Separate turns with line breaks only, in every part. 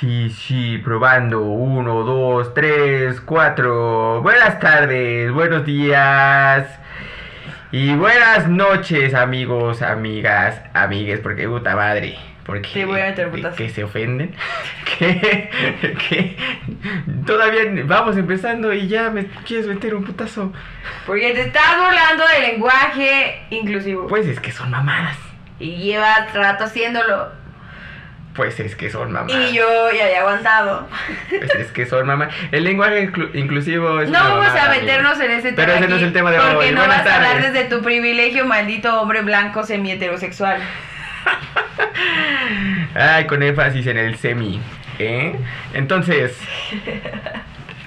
Sí, sí, probando. Uno, dos, tres, cuatro. Buenas tardes, buenos días. Y buenas noches, amigos, amigas, amigues, porque puta madre. Porque
Te voy a meter
que se ofenden. que, que todavía vamos empezando y ya me quieres meter un putazo.
Porque te estás burlando del lenguaje inclusivo.
Pues es que son mamadas.
y llevas rato haciéndolo.
Pues es que son mamadas.
Y yo ya había aguantado.
Pues es que son mamadas. El lenguaje inclu- inclusivo es
No
una
vamos
mamada,
a
amigo.
meternos en ese tema.
Pero ese no es el tema de
Porque
hoy.
no
Buenas
vas a hablar desde tu privilegio, maldito hombre blanco semi-heterosexual.
Ay, con énfasis en el semi. ¿eh? Entonces,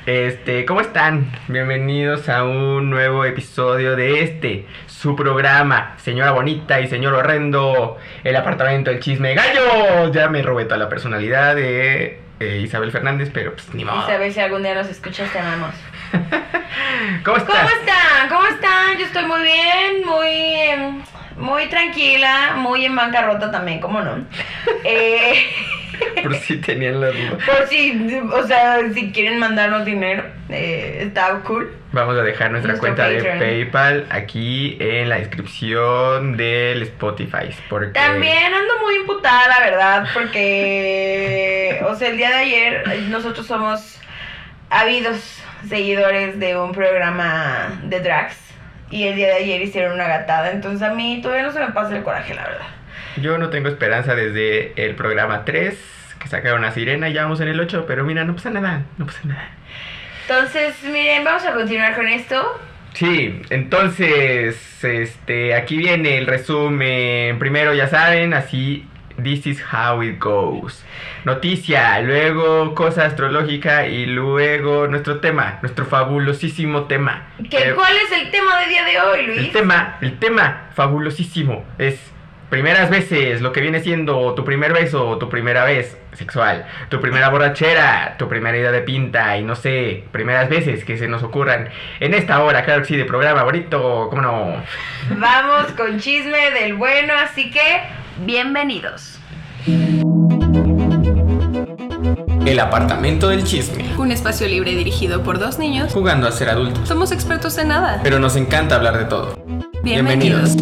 este, ¿cómo están? Bienvenidos a un nuevo episodio de este, su programa, señora bonita y señor horrendo, el apartamento del chisme de gallos. Ya me robé toda la personalidad de eh, Isabel Fernández, pero pues ni modo.
Y saber si algún día nos escuchas, te amamos.
¿Cómo estás?
¿Cómo están? ¿Cómo están? Yo estoy muy bien, muy, muy tranquila, muy en bancarrota también, ¿cómo no? Eh,
Por si tenían la duda.
por si, o sea, si quieren mandarnos dinero, eh, está cool.
Vamos a dejar nuestra
Nuestro
cuenta de. PayPal aquí en la descripción del Spotify. Porque
También ando muy imputada, la verdad, porque, o sea, el día de ayer nosotros somos habidos seguidores de un programa de drags y el día de ayer hicieron una gatada, entonces a mí todavía no se me pasa el coraje, la verdad.
yo no tengo esperanza desde el programa 3, que sacaron a Sirena, ya vamos en el 8, pero mira, no pasa nada, no pasa nada.
Entonces, miren, vamos a continuar con esto.
Sí, entonces, este, aquí viene el resumen. Primero, ya saben, así, this is how it goes. Noticia, luego cosa astrológica y luego nuestro tema, nuestro fabulosísimo tema.
¿Qué,
Eh,
¿Cuál es el tema del día de hoy, Luis?
El tema, el tema fabulosísimo es primeras veces, lo que viene siendo tu primer beso, tu primera vez sexual, tu primera borrachera, tu primera ida de pinta y no sé, primeras veces que se nos ocurran en esta hora, claro que sí, de programa bonito, cómo no.
Vamos con chisme del bueno, así que bienvenidos.
El apartamento del chisme,
Un espacio libre dirigido por dos niños.
jugando a ser adultos,
Somos expertos en nada.
pero nos encanta hablar de todo.
Bienvenidos.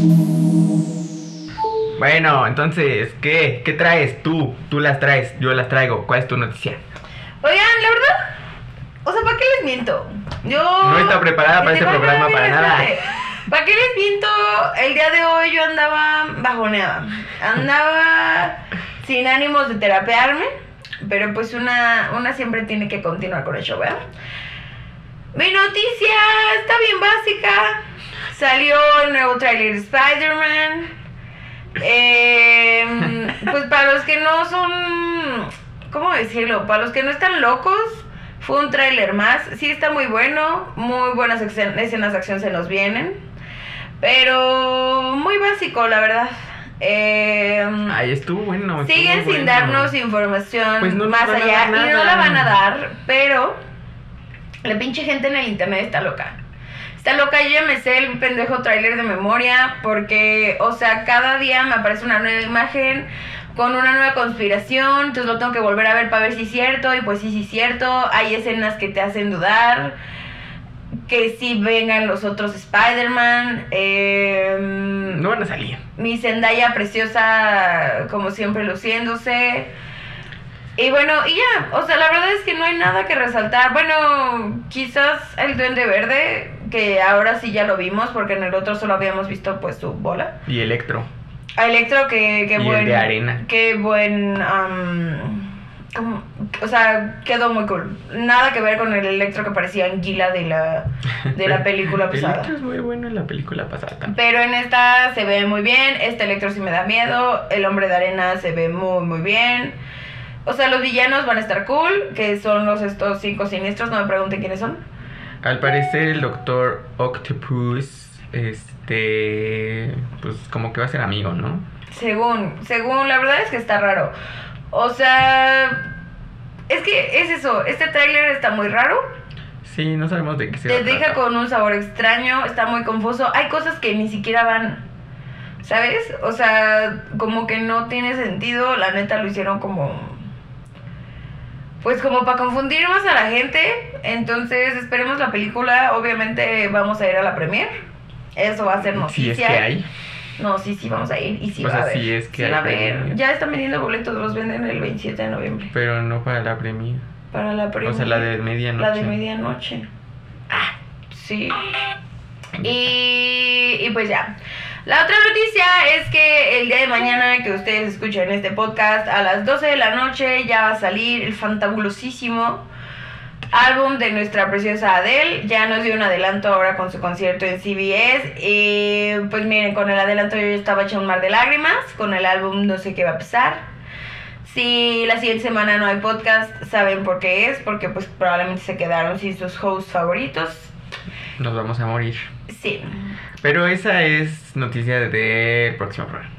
Bueno, entonces, ¿qué? ¿Qué traes tú? Tú las traes, yo las traigo. ¿Cuál es tu noticia?
Oigan, la verdad, o sea, ¿para qué les miento? Yo...
No está preparada para este programa para nada.
¿Para qué les miento? El día de hoy yo andaba bajoneada. Andaba sin ánimos de terapearme, pero pues una, una siempre tiene que continuar con el show, ¿verdad? Mi noticia está bien básica. Salió el nuevo trailer de Spider-Man. Eh, pues para los que no son, ¿cómo decirlo? Para los que no están locos, fue un tráiler más. Sí está muy bueno, muy buenas escen- escenas de acción se nos vienen, pero muy básico, la verdad. Eh,
Ay, estuvo bueno. estuvo
siguen sin
bueno.
darnos información
Pues no
más allá y no la van a dar, pero la pinche gente en el internet está loca. Está loca, yo ya me sé el pendejo tráiler de memoria porque, o sea, cada día me aparece una nueva imagen con una nueva conspiración, entonces lo tengo que volver a ver para ver si es cierto y pues sí, sí es cierto. Hay escenas que te hacen dudar, que sí vengan los otros Spider-Man. em,
No van a salir.
mi Zendaya preciosa, como siempre, luciéndose. Y bueno, y ya, o sea, la verdad es que no hay nada que resaltar. Bueno, quizás el Duende Verde, que ahora sí ya lo vimos, porque en el otro solo habíamos visto pues su bola.
Y Electro.
A Electro, que, que
Y el
buen.
de arena.
Qué buen. am, ¿cómo? O sea, quedó muy cool. Nada que ver con el Electro que parecía anguila de la, de la película pasada.
Electro es muy bueno en la película pasada también.
Pero en esta se ve muy bien. Este Electro sí me da miedo. El hombre de arena se ve muy, muy bien. O sea, los villanos van a estar cool. Que son los estos cinco siniestros. No me pregunten quiénes son.
Al parecer el doctor Octopus, este, pues como que va a ser amigo, ¿no?
Según, según, la verdad es que está raro. O sea, es que es eso. Este tráiler está muy raro.
Sí, no sabemos de qué se
Te
va a
deja con un sabor extraño. Está muy confuso. Hay cosas que ni siquiera van. ¿Sabes? O sea, como que no tiene sentido. La neta lo hicieron como. Pues como para confundir más a la gente. Entonces esperemos la película. Obviamente vamos a ir a la premier. Eso va a ser noticia.
Si es que hay.
No, sí, sí, vamos a ir. Y sí
O
va
sea,
a haber.
sí es que
Sí
hay
a
premier.
Ya están vendiendo boletos, los venden el 27 de noviembre.
Pero no para la premia.
Para la premier.
O sea, la de medianoche.
La de medianoche. Ah, sí. Y, y pues ya. La otra noticia es que el día de mañana que ustedes escuchen este podcast, a las 12 de la noche ya va a salir el fantabulosísimo álbum de nuestra preciosa Adele. Ya nos dio un adelanto ahora con su concierto en CBS. Y pues miren, con el adelanto yo estaba hecha un mar de lágrimas. Con el álbum no sé qué va a pasar. Si la siguiente semana no hay podcast, saben por qué es. Porque pues probablemente se quedaron sin sus hosts favoritos.
Nos vamos a morir.
Sí,
Pero esa es noticia del próximo programa.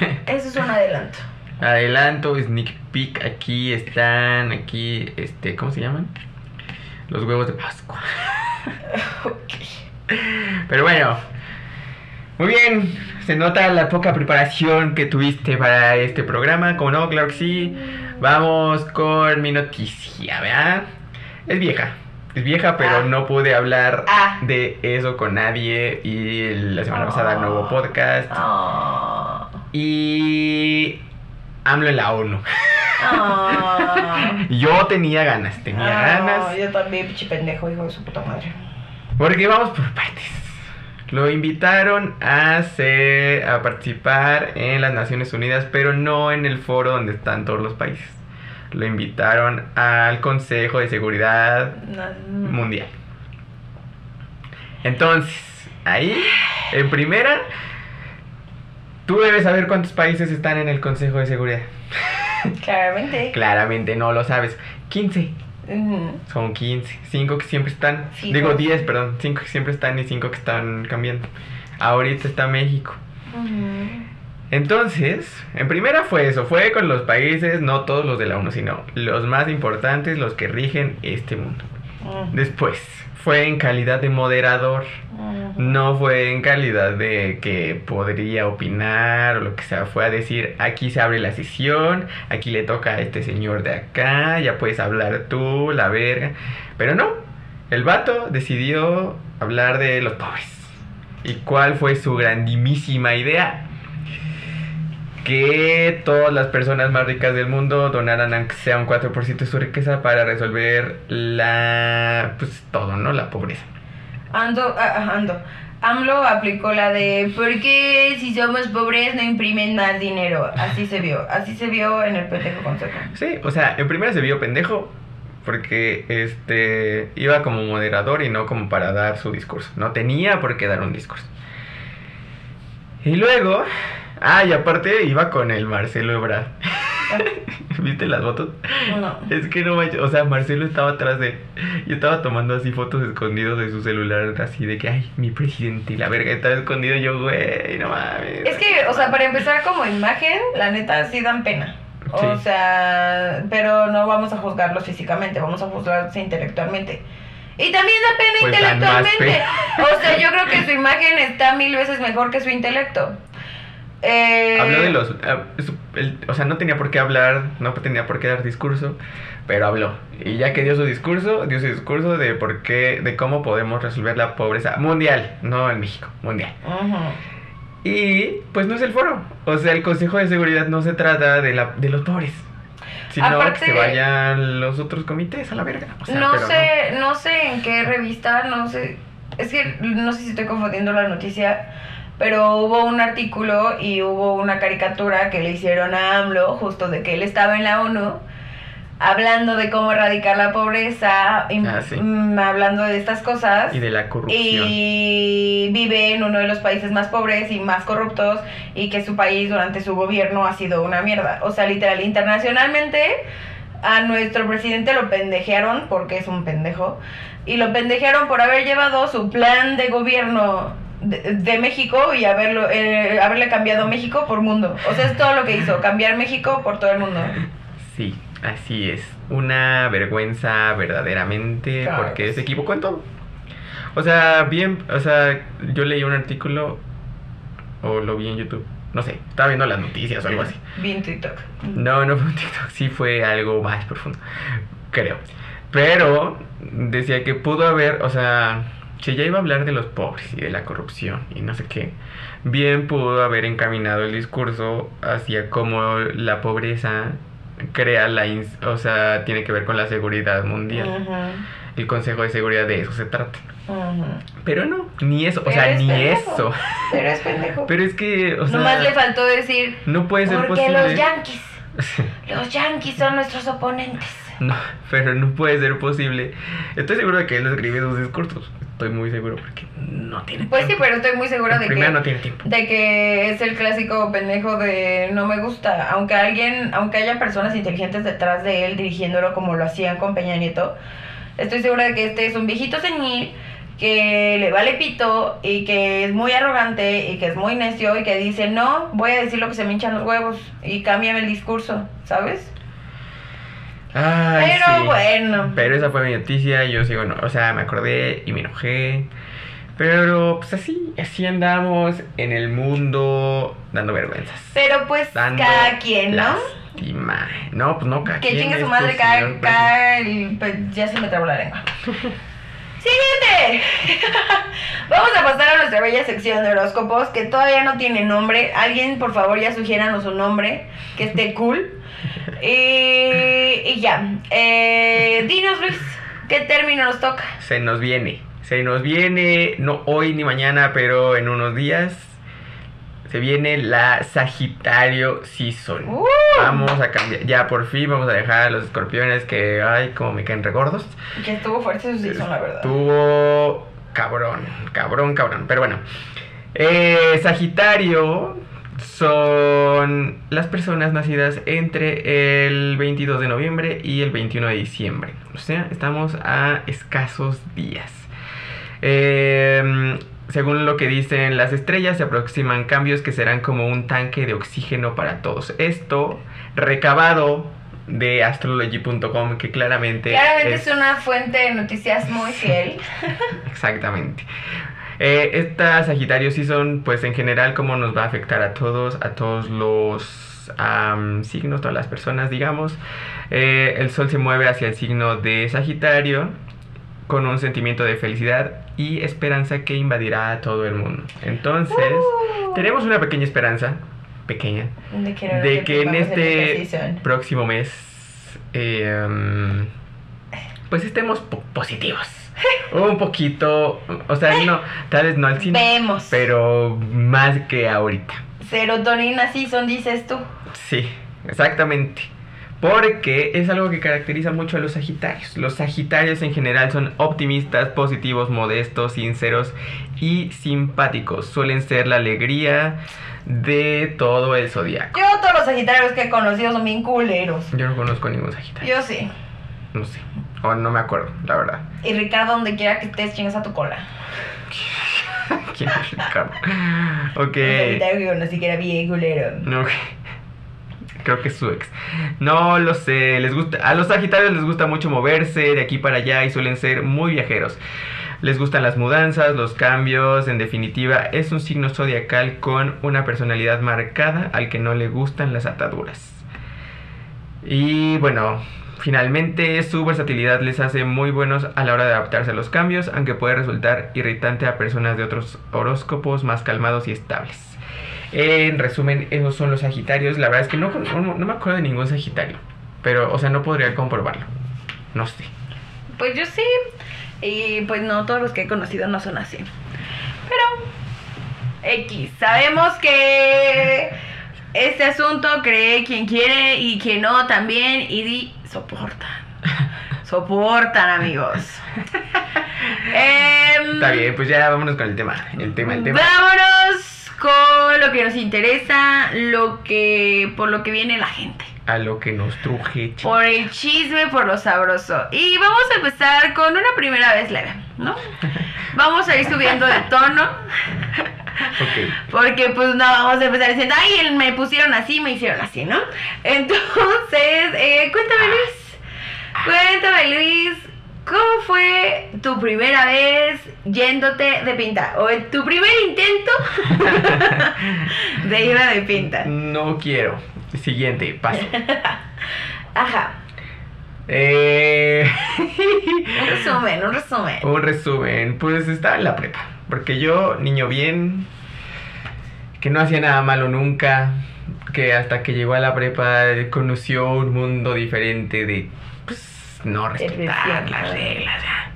eso es un adelanto.
Adelanto, sneak peek. Aquí están, aquí, este, ¿cómo se llaman? Los huevos de Pascua.
Ok.
Pero bueno, muy bien. Se nota la poca preparación que tuviste para este programa. Como no, claro que sí. Vamos con mi noticia, ¿verdad? Es vieja. Es vieja, pero
Ah.
no pude hablar
Ah.
de eso con nadie. Y la semana pasada no hubo podcast.
Ah.
Y. AMLO en la ONU.
Ah.
Yo tenía ganas, tenía
Ah,
ganas.
Yo también, pinche pendejo, hijo de su puta madre.
Porque vamos por partes. Lo invitaron a, ser, a participar en las Naciones Unidas, pero no en el foro donde están todos los países. Lo invitaron al Consejo de Seguridad
No,
Mundial. Entonces, ahí, en primera, tú debes saber cuántos países están en el Consejo de Seguridad.
Claramente.
Claramente no lo sabes. 15.
Ujú.
Son 15. 5 que siempre están.
Fijos.
Digo 10, perdón. 5 que siempre están y 5 que están cambiando. Ahorita está México.
Ujú.
Entonces, en primera fue eso. Fue con los países, no todos los de la ONU, sino los más importantes, los que rigen este mundo.
Ujú.
Después, fue en calidad de moderador.
Ujú.
No fue en calidad de que podría opinar o lo que sea. Fue a decir, aquí se abre la sesión, aquí le toca a este señor de acá, ya puedes hablar tú, la verga. Pero no, el vato decidió hablar de los pobres. ¿Y cuál fue su grandísima idea? Que todas las personas más ricas del mundo donaran aunque sea un 4% de su riqueza para resolver la... pues todo, ¿no? La pobreza.
Ando, ah, ando. AMLO aplicó la de ¿por qué si somos pobres no imprimen más dinero? Así se vio, así se vio en el pendejo consejo.
Sí, o sea, en primera se vio pendejo porque este iba como moderador y no como para dar su discurso. No tenía por qué dar un discurso. Y luego, ah, y aparte iba con el Marcelo Ebrard. ¿Viste las fotos?
No.
Es que no manches, o sea, Marcelo estaba atrás de. Yo estaba tomando así fotos escondidos de su celular, así de que, ay, mi presidente y la verga estaba escondido. Yo, güey, no mames.
Es que, o sea, para empezar como imagen, la neta sí dan pena. O
Sí.
sea, pero no vamos a juzgarlos físicamente, vamos a juzgarlos intelectualmente. Y también da pena
Pues
intelectualmente. O sea, yo creo que su imagen está mil veces mejor que su intelecto. Eh,
Habló de los. el- o sea, no tenía por qué hablar, no tenía por qué dar discurso, pero habló. Y ya que dio su discurso, dio su discurso de por qué, de cómo podemos resolver la pobreza mundial, no en México, mundial.
ujú.
Y pues no es el foro. O sea, el Consejo de Seguridad no se trata de, la, de los pobres, sino
Aparte-
que se vayan los otros comités a la verga. O sea,
no sé, no. sé en qué revista, no sé. Es que no sé si estoy confundiendo la noticia, pero hubo un artículo y hubo una caricatura que le hicieron a AMLO, justo de que él estaba en la ONU, hablando de cómo erradicar la pobreza, y,
Ah, sí.
mm, hablando de estas cosas.
Y de la corrupción.
Y vive en uno de los países más pobres y más corruptos y que su país durante su gobierno ha sido una mierda. O sea, literal, internacionalmente a nuestro presidente lo pendejearon porque es un pendejo. Y lo pendejearon por haber llevado su plan de gobierno de, de México y haberlo, eh, haberle cambiado México por mundo. O sea, es todo lo que hizo, cambiar México por todo el mundo.
Sí, así es. Una vergüenza verdaderamente
Claro
porque
que
se equivocó en todo. O sea, bien, o sea, yo leí un artículo o lo vi en YouTube, No sé, estaba viendo las noticias o algo así.
Vi en TikTok.
No, no fue un TikTok, sí fue algo más profundo, creo. Pero decía que pudo haber, o sea, si ya iba a hablar de los pobres y de la corrupción y no sé qué, bien pudo haber encaminado el discurso hacia cómo la pobreza crea la, o sea, tiene que ver con la seguridad mundial. El Consejo de Seguridad de eso se trata. Pero no, ni eso, o
Pero
sea,
es
ni
pendejo.
eso.
Pero es pendejo.
Pero es que, o sea,
Nomás le faltó decir,
no puede ser
porque
posible.
los yankees, los yankees son nuestros oponentes.
No, pero no puede ser posible. Estoy seguro de que él escribe sus discursos. Estoy muy seguro porque no tiene
Pues sí,
tiempo.
pero estoy muy segura de que,
no tiene tiempo.
de que es el clásico pendejo de no me gusta. Aunque alguien, aunque haya personas inteligentes detrás de él dirigiéndolo como lo hacían con Peña Nieto, estoy segura de que este es un viejito senil que le vale pito y que es muy arrogante y que es muy necio y que dice no, voy a decir lo que se me hinchan los huevos y cámbiame el discurso, ¿sabes?
Ay,
Pero
sí.
bueno.
Pero esa fue mi noticia. Yo sigo, no, o sea, me acordé y me enojé. Pero pues así, así andamos en el mundo dando vergüenzas.
Pero pues
Dando
cada quien, ¿no?
lástima. No, pues no, cada
Que
quien.
chingue su madre, cada, cada el- pues, ya se me trabó la lengua. Siguiente. Vamos a pasar a nuestra bella sección de horóscopos que todavía no tiene nombre. Alguien, por favor, ya sugiéranos un nombre que esté cool. Y, ya. Eh, dinos, Luis, ¿qué término nos toca?
Se nos viene. Se nos viene, no hoy ni mañana, pero en unos días. Se viene la Sagitario Season.
Uh.
Vamos a cambiar. Ya por fin vamos a dejar a los escorpiones que, ay, como me caen regordos.
Que estuvo fuerte su season, la verdad.
Estuvo cabrón, cabrón, cabrón. Pero bueno, eh, Sagitario son las personas nacidas entre el 22 de noviembre y el 21 de diciembre. O sea, estamos a escasos días. Eh, según lo que dicen las estrellas, se aproximan cambios que serán como un tanque de oxígeno para todos. Esto recabado de astrology.com, que claramente...
Claramente es una fuente de noticias muy fiel.
Exactamente. Eh, esta Sagitario Season, pues en general, cómo nos va a afectar a todos, a todos los am, signos, todas las personas, digamos. Eh, el Sol se mueve hacia el signo de Sagitario con un sentimiento de felicidad y esperanza que invadirá a todo el mundo. Entonces,
Uh.
tenemos una pequeña esperanza, pequeña,
De que, no
de
nos
que en este próximo mes eh, um, pues estemos po- positivos. Un poquito, o sea, no, tal vez no al 100,
Vemos.
pero más que ahorita.
Serotonina season, dices tú.
Sí, exactamente. Porque es algo que caracteriza mucho a los Sagitarios. Los Sagitarios en general son optimistas, positivos, modestos, sinceros y simpáticos. Suelen ser la alegría de todo el zodiaco.
Yo todos los sagitarios que he conocido son bien culeros.
Yo no conozco ningún Sagitario.
Yo sí.
No sé. O no me acuerdo, la verdad.
Y Ricardo, donde quiera que estés, chingas a tu cola.
¿Quién es Ricardo? Ok.
Un sagitario que conocí que era bien culero.
Ok. Creo que es su ex. No lo sé. Les gusta. A los Sagitarios les gusta mucho moverse de aquí para allá y suelen ser muy viajeros. Les gustan las mudanzas, los cambios. En definitiva, es un signo zodiacal con una personalidad marcada al que no le gustan las ataduras. Y bueno, finalmente su versatilidad les hace muy buenos a la hora de adaptarse a los cambios, aunque puede resultar irritante a personas de otros horóscopos más calmados y estables. En resumen, esos son los Sagitarios. La verdad es que no, no, no me acuerdo de ningún Sagitario. Pero, o sea, no podría comprobarlo. No sé.
Pues yo sí. Y pues no, todos los que he conocido no son así. Pero. X. Sabemos que. Este asunto cree quien quiere y quien no también. Y di, soportan. Soportan, amigos.
Está bien, pues ya vámonos con el tema. El tema, el tema.
Vámonos con lo que nos interesa, lo que por lo que viene la gente.
A lo que nos truje.
Por el chisme, por lo sabroso. Y vamos a empezar con una primera vez leve, ¿no? Vamos a ir subiendo de tono.
Ok.
Porque pues no vamos a empezar diciendo, ay, me pusieron así, me hicieron así, ¿no? Entonces, eh, cuéntame Luis. Cuéntame Luis, ¿Cómo fue tu primera vez yéndote de pinta? O tu primer intento de ir de pinta.
No quiero. Siguiente, paso.
Ajá.
Eh,
Un resumen, un resumen.
un resumen. Pues estaba en la prepa. Porque yo, niño bien, que no hacía nada malo nunca, que hasta que llegó a la prepa conoció un mundo diferente de, pues, no respetar las reglas. ya.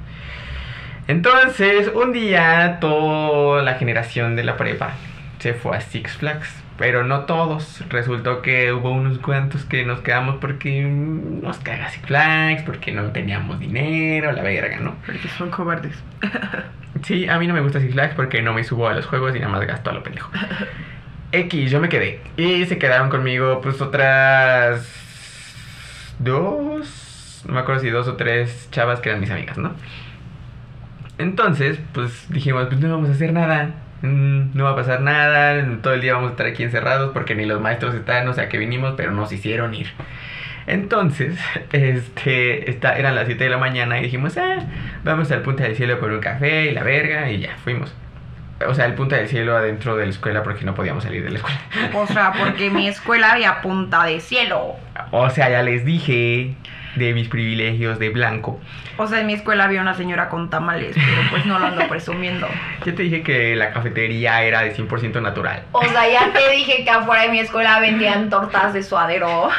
Entonces, un día toda la generación de la prepa se fue a Six Flags. Pero no todos. Resultó que hubo unos cuantos que nos quedamos porque nos caga Six Flags, porque no teníamos dinero, la verga, ¿no?
Porque son cobardes.
Sí, a mí no me gusta Six Flags porque no me subo a los juegos y nada más gasto a lo pendejo. X, yo me quedé. Y se quedaron conmigo pues otras dos, no me acuerdo si dos o tres chavas que eran mis amigas, ¿no? Entonces, pues dijimos, pues no vamos a hacer nada. mm, No va a pasar nada, todo el día vamos a estar aquí encerrados porque ni los maestros están, o sea que vinimos, pero nos hicieron ir. Entonces, este, esta, eran las 7 de la mañana y dijimos, ah, vamos al Punta del Cielo por un café y la verga y ya, fuimos. O sea, el Punta del Cielo adentro de la escuela porque no podíamos salir de la escuela.
O sea, porque en mi escuela había punta de cielo.
O sea, ya les dije de mis privilegios de blanco.
O sea, en mi escuela había una señora con tamales, pero pues no lo ando presumiendo.
Yo te dije que la cafetería era de 100% natural.
O sea, ya te dije que afuera de mi escuela vendían tortas de suadero.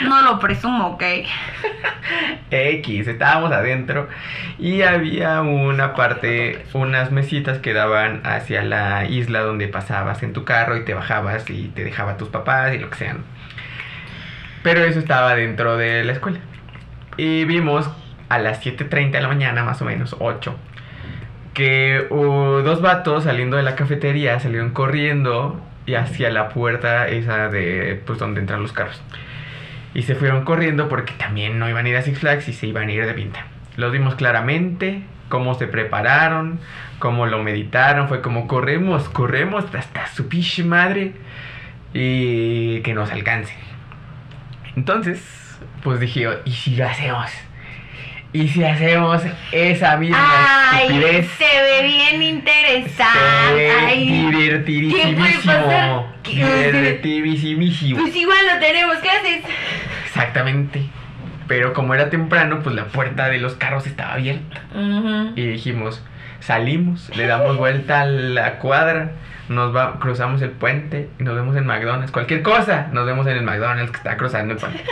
No lo presumo, ¿ok?
X, estábamos adentro y había una parte, unas mesitas que daban hacia la isla donde pasabas en tu carro y te bajabas y te dejaba tus papás y lo que sean. Pero eso estaba dentro de la escuela. Y vimos a las 7.30 de la mañana, más o menos, 8, que dos vatos saliendo de la cafetería salieron corriendo y hacia la puerta esa de, pues, donde entran los carros. Y se fueron corriendo porque también no iban a ir a Six Flags y se iban a ir de pinta. Los vimos claramente, cómo se prepararon, cómo lo meditaron. Fue como corremos, corremos hasta su pinche madre y que nos alcance. Entonces, pues dije, ¿y si lo hacemos? ¿Y si hacemos esa misma
Ay,
estupidez?
se ve bien interesante. Ay,
divertidísimo.
pasar? ¿Qué?
Divertidísimo.
pues igual lo tenemos, ¿qué haces?
Exactamente. Pero como era temprano, pues la puerta de los carros estaba abierta. Y dijimos, salimos, le damos vuelta a la cuadra, nos va, cruzamos el puente y nos vemos en McDonald's. Cualquier cosa, nos vemos en el McDonald's que está cruzando el puente.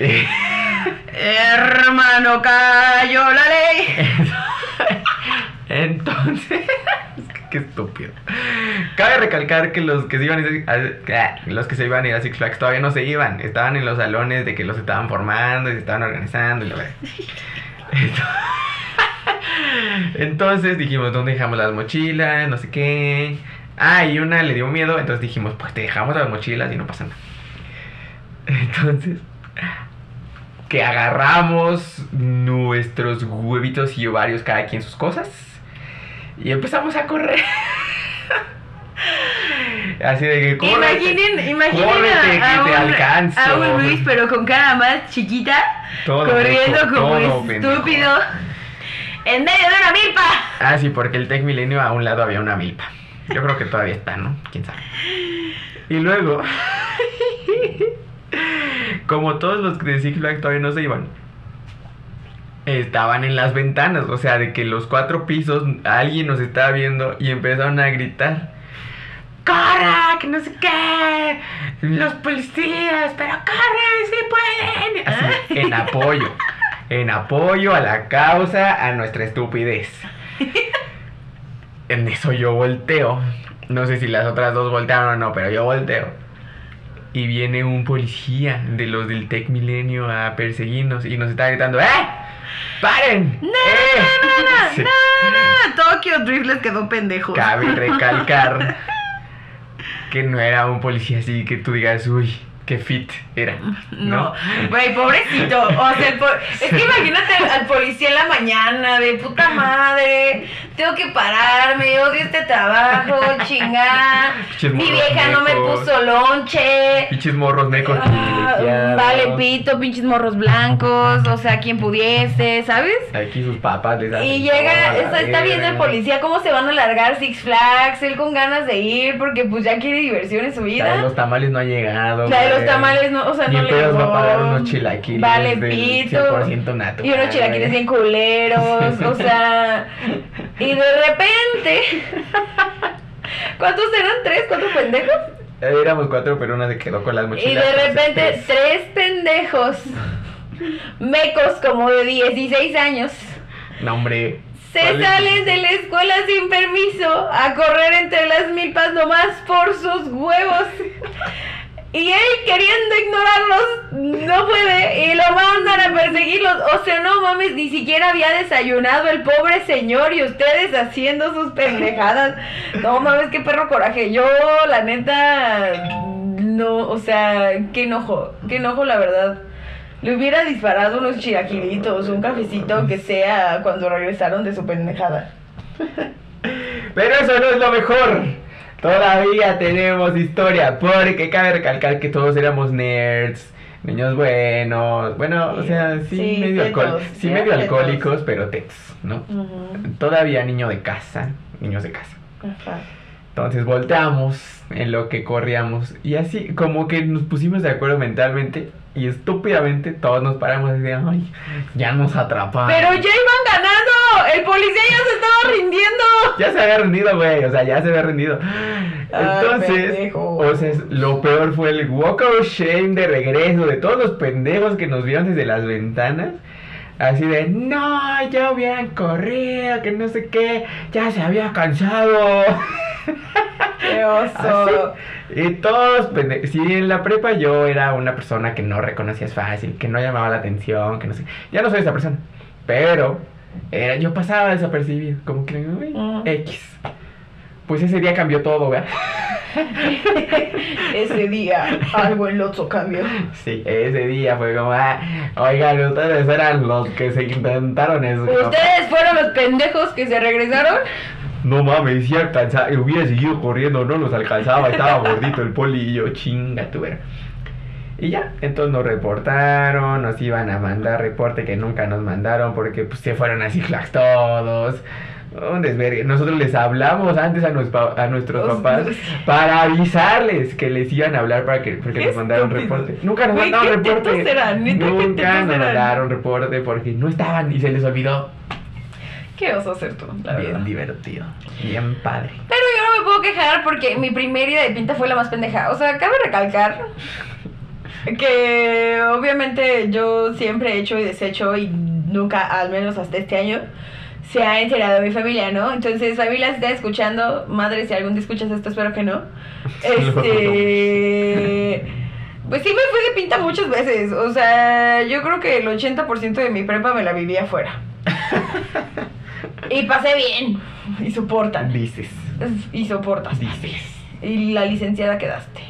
Eh,
Hermano, cayó la ley.
Entonces, qué estúpido. Cabe recalcar que los que se iban a ir a, los que se iban a ir a Six Flags todavía no se iban, estaban en los salones de que los estaban formando y se estaban organizando y verdad. Entonces dijimos, ¿dónde dejamos las mochilas? No sé qué. Ah, y una le dio miedo, entonces dijimos, pues te dejamos las mochilas y no pasa nada. Entonces, que agarramos nuestros huevitos y ovarios, cada quien sus cosas, y empezamos a correr. Así de que corre.
Imaginen, imaginen
Córrete,
a,
te
un,
alcanzo.
a un Luis, pero con cara más chiquita,
Todo
corriendo como
todo pendejo.
En medio de una milpa.
Ah, sí, porque el Tech Milenio a un lado había una milpa. Yo creo que todavía está, ¿no? ¿Quién sabe? Y luego, como todos los de Six Flags todavía no se iban, estaban en las ventanas, o sea, de que los cuatro pisos alguien nos estaba viendo y empezaron a gritar. ¡Corra! ¡Que no sé qué! ¡Los policías! ¡Pero corran! ¡Sí pueden! Así, en apoyo. En apoyo a la causa, a nuestra estupidez. En eso yo volteo. No sé si las otras dos voltearon o no, pero yo volteo. Y viene un policía de los del Tech Milenio a perseguirnos y nos está gritando, ¡Eh! ¡Paren!
No,
¡Eh!
no, no,
Sí.
no, no, no.
Tokyo Drift les quedó pendejo.
Cabe recalcar que no era un policía así que tú digas, uy, qué fit era.
No, güey, pobrecito. O sea, el po- es que imagínate al, al policía en la mañana, de puta madre. Tengo que pararme, odio este trabajo, chingada. Mi vieja no me puso lonche.
Pinches morros mecos
Ah, vale, pito, pinches morros blancos. O sea, quien pudiese, ¿sabes?
Aquí sus papás les hacen
Y llega, está, está viendo el policía cómo se van a largar Six Flags, él con ganas de ir porque pues ya quiere diversión en su vida.
los tamales no ha llegado.
De los tamales no, o sea, no le
va a pagar unos chilaquiles
Vale, pito.
100% natural.
Y unos chilaquiles bien culeros, o sea, y de repente, ¿cuántos eran? ¿Tres? ¿Cuatro pendejos?
Eh, Éramos cuatro, pero una se quedó con las
Y
mochilas.
de
entonces,
repente,
tres.
pendejos, mecos como de 16 años,
No, hombre.
se salen de la escuela sin permiso a correr entre las milpas nomás por sus huevos. Y él queriendo ignorarlos, no puede, y lo mandan a perseguirlos. O sea, no mames, ni siquiera había desayunado el pobre señor y ustedes haciendo sus pendejadas. No mames, qué perro coraje. Yo, la neta, no, o sea, qué enojo, qué enojo, la verdad. Le hubiera disparado unos chilaquilitos, un cafecito, que sea, cuando regresaron de su pendejada.
Pero eso no es lo mejor. Todavía tenemos historia, porque cabe recalcar que todos éramos nerds, niños buenos, bueno, o sea, sí,
Sí,
medio,
tetos,
sí medio
tetos.
alcohólicos, pero tetos, ¿no? Todavía niño de casa, niños de casa.
Ajá.
Entonces volteamos en lo que corríamos y así como que nos pusimos de acuerdo mentalmente y estúpidamente todos nos paramos y decíamos, ay, ya nos atraparon.
Pero ya iban ganando. El policía ya se estaba rindiendo.
Ya se había rendido, güey, o sea, ya se había rendido.
Ay,
Entonces,
pendejo.
o sea, lo peor fue el walk of shame de regreso de todos los pendejos que nos vieron desde las ventanas. Así de, no, ya hubieran corrido, que no sé qué, ya se había cansado.
Qué
Así.
oso.
Y todos pendejos. Si en la prepa yo era una persona que no reconocías fácil, que no llamaba la atención, que no sé. Ya no soy esa persona. Pero era, yo pasaba desapercibido, como que uy,
Mm.
X. Pues ese día cambió todo, ¿verdad?
Ese día algo en Lotso cambió.
Sí, ese día fue como, ah, oigan, ustedes eran los que se intentaron eso.
¿Ustedes fueron los pendejos que se regresaron?
No mames, si alcanzaba, hubiera seguido corriendo, no los alcanzaba, estaba gordito el poli y yo, chinga vera. Y ya, entonces nos reportaron, nos iban a mandar reporte que nunca nos mandaron porque pues se fueron a Flags todos. Un desvergue. Nosotros les hablamos antes a, nos pa- a nuestros
Os-
papás para avisarles que les iban a hablar para que porque nos mandaron reporte. Nunca nos mandaron
qué
reporte. Nunca nos mandaron reporte porque no estaban y se les olvidó.
Qué oso ser tú, la verdad.
Bien divertido, bien padre.
Pero yo no me puedo quejar porque mi primer ida de pinta fue la más pendeja. O sea, cabe recalcar que obviamente yo siempre he hecho y deshecho y nunca, al menos hasta este año, se ha enterado mi familia, ¿no? Entonces, familia, si está escuchando, madre, si algún día escuchas esto, espero que no. Este... Pues sí me fui de pinta muchas veces. O sea, yo creo que el 80% de mi prepa me la vivía afuera. Y pasé bien. Y soportan.
Dices,
Y soportas.
dices.
Y la licenciada quedaste.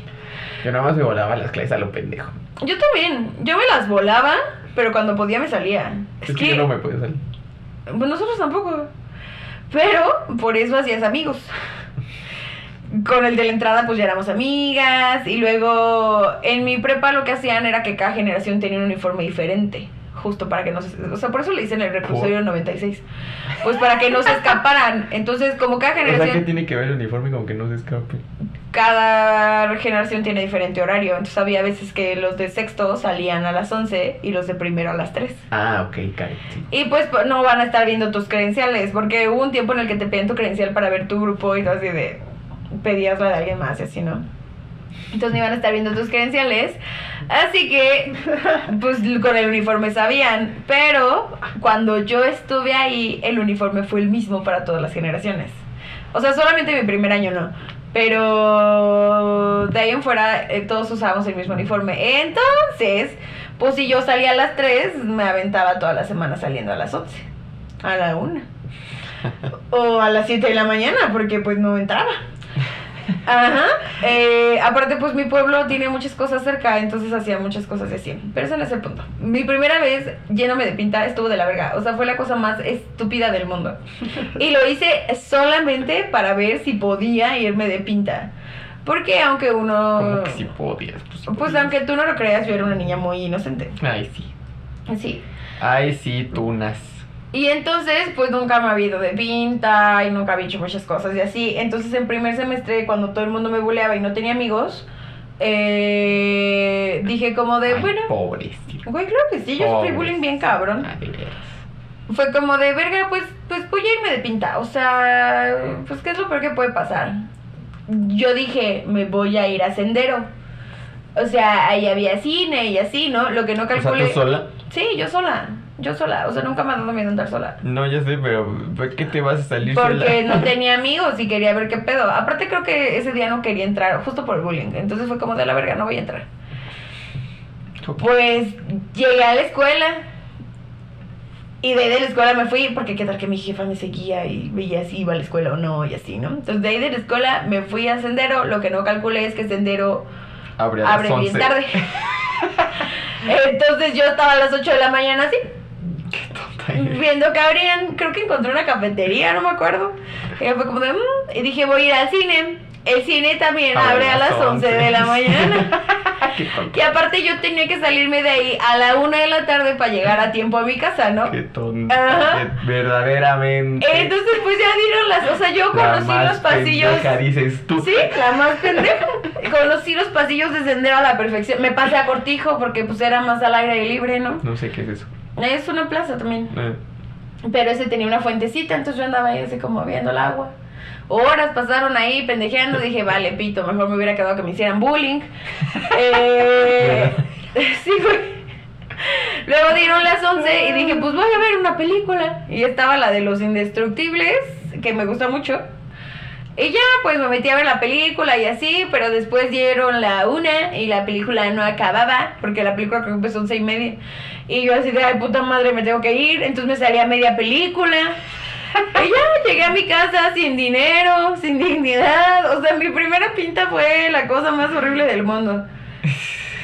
Yo nada más me volaba las clases a lo pendejo.
Yo también. Yo me las volaba, pero cuando podía me salía.
Es, que, yo no me podía salir.
Pues nosotros tampoco. Pero por eso hacías amigos. Con el de la entrada pues ya éramos amigas. Y luego en mi prepa lo que hacían era que cada generación tenía un uniforme diferente. Justo para que no se... O sea, por eso le dicen el reclusorio 96. Pues para que no se escaparan. Entonces como cada
O sea,
generación...
que tiene que ver el uniforme con que no se escape?
cada generación tiene diferente horario. Entonces había veces que los de sexto salían a las 11 y los de primero a las 3.
Ah, ok, sí.
Y pues no van a estar viendo tus credenciales, porque hubo un tiempo en el que te pedían tu credencial para ver tu grupo y así de pedías la de alguien más y así, ¿no? Entonces no iban a estar viendo tus credenciales. Así que, pues con el uniforme sabían. Pero cuando yo estuve ahí, el uniforme fue el mismo para todas las generaciones. O sea, solamente mi primer año no. Pero de ahí en fuera eh, todos usábamos el mismo uniforme. Entonces, pues si yo salía a las 3, me aventaba toda la semana saliendo a las 11. A la 1. o a las 7 de la mañana, porque pues no entraba. Ajá. Eh, aparte, pues mi pueblo tiene muchas cosas cerca, entonces hacía muchas cosas de así. Pero ese no es el punto. Mi primera vez llenándome de pinta estuvo de la verga. O sea, fue la cosa más estúpida del mundo. Y lo hice solamente para ver si podía irme de pinta. Porque aunque uno...
Como que si podías. Pues,
Pues
podías.
aunque tú no lo creas, yo era una niña muy inocente.
Ay, sí.
Sí.
Ay, sí, tunas.
Y entonces, pues nunca me había ido de pinta y nunca había hecho muchas cosas y así. Entonces, en primer semestre, cuando todo el mundo me buleaba y no tenía amigos, eh, dije como de,
Ay,
bueno,
pobrecito.
güey, claro que sí, yo sufrí
Pobres.
bullying bien cabrón.
Ay.
Fue como de, verga, pues, pues voy a irme de pinta. O sea, pues, ¿qué es lo peor que puede pasar? Yo dije, me voy a ir a sendero. O sea, ahí había cine y así, ¿no? Lo que no
O sea,
calculé.
¿tú sola?
Sí, yo sola. Yo sola. O sea, nunca me ha dado miedo andar sola.
No, ya sé, pero ¿por qué te vas a salir
Porque
sola?
no tenía amigos y quería ver qué pedo. Aparte creo que ese día no quería entrar, justo por el bullying. Entonces fue como de la verga, no voy a entrar. Pues llegué a la escuela. Y de ahí de la escuela me fui, porque qué tal que mi jefa me seguía y veía si iba a la escuela o no y así, ¿no? Entonces de ahí de la escuela me fui a Sendero. Lo que no calculé es que Sendero
Abre a las
abre bien
11.
tarde. Entonces yo estaba a las 8 de la mañana así. Viendo que abrían, creo que encontré una cafetería, no me acuerdo. Y fue como de, "Mm", y dije, voy a ir al cine. El cine también abre a las 11 de la mañana. Y aparte yo tenía que salirme de ahí a la 1 de la tarde para llegar a tiempo a mi casa, ¿no?
Qué tonta.
Ajá.
Verdaderamente.
Entonces pues ya dieron las, o sea, yo
la
conocí
más
los pasillos.
pendeja, dices tú.
Sí, la más pendeja. Conocí los pasillos de sendero a la perfección. Me pasé a Cortijo porque pues era más al aire libre, ¿no?
No sé qué es eso.
Es una plaza también.
Eh,
Pero ese tenía una fuentecita, entonces yo andaba ahí así como viendo el agua. Horas pasaron ahí pendejeando, dije, vale, pito, mejor me hubiera quedado que me hicieran bullying. Eh, sí, güey. Luego dieron las 11 y dije, pues voy a ver una película. Y estaba la de Los Indestructibles, que me gusta mucho. Y ya, pues me metí a ver la película y así, pero después dieron la una y la película no acababa, porque la película creo que empezó once y media. Y yo así de, ay, puta madre, me tengo que ir. Entonces me salí a media película. Y ya llegué a mi casa sin dinero, sin dignidad. O sea, mi primera pinta fue la cosa más horrible del mundo.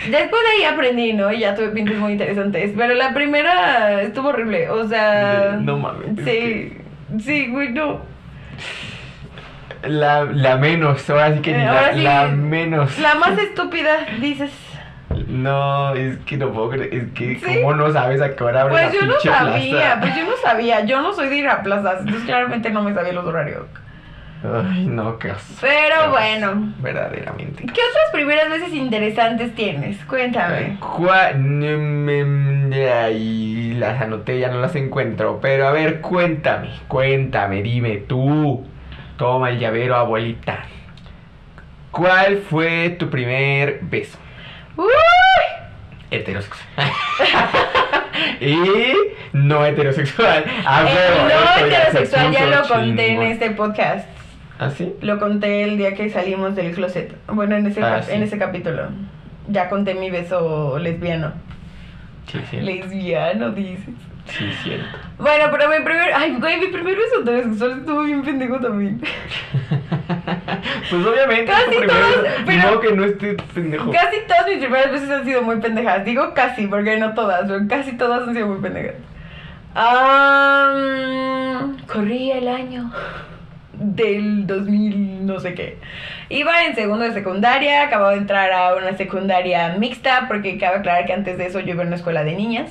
Después de ahí aprendí, ¿no? Y ya tuve pintas muy interesantes. Pero la primera estuvo horrible. O sea.
No mames, es
Sí. Sí, güey, no.
La, la menos, ahora sí que ni la,
ahora sí,
la menos.
La más estúpida, dices.
No, es que no puedo creer. Es que,
¿Sí?
¿cómo no sabes a qué hora abre
Pues
la
yo no sabía,
plaza?
pues yo no sabía. Yo no soy de ir a plazas. Entonces claramente no me sabía los horarios.
Ay, no, qué asco.
Pero bueno.
Verdaderamente.
¿Qué otras primeras veces interesantes tienes? Cuéntame.
Ay, las anoté, ya no las encuentro. Pero a ver, cuéntame, cuéntame, dime tú. Toma el llavero, abuelita. ¿Cuál fue tu primer beso?
Uy,
Heterosexual. y no heterosexual. A
el
huevo,
no heterosexual ya lo conté en este podcast.
¿Ah, sí?
Lo conté el día que salimos del closet. Bueno, en ese,
Ah, sí.
en ese capítulo. Ya conté mi beso lesbiano.
Sí, sí.
Lesbiano, dices.
Sí, cierto.
Bueno, pero mi primer. Ay, güey, mi primer beso heterosexual estuvo bien pendejo también.
Pues obviamente,
Casi
es tu
todos, pero-
modo que no esté pendejo.
Casi todas mis primeras veces han sido muy pendejas. Digo casi, porque no todas, pero casi todas han sido muy pendejas. Am, corría el año del 2000, no sé qué. Iba en segundo de secundaria, acababa de entrar a una secundaria mixta, porque cabe aclarar que antes de eso yo iba en una escuela de niñas.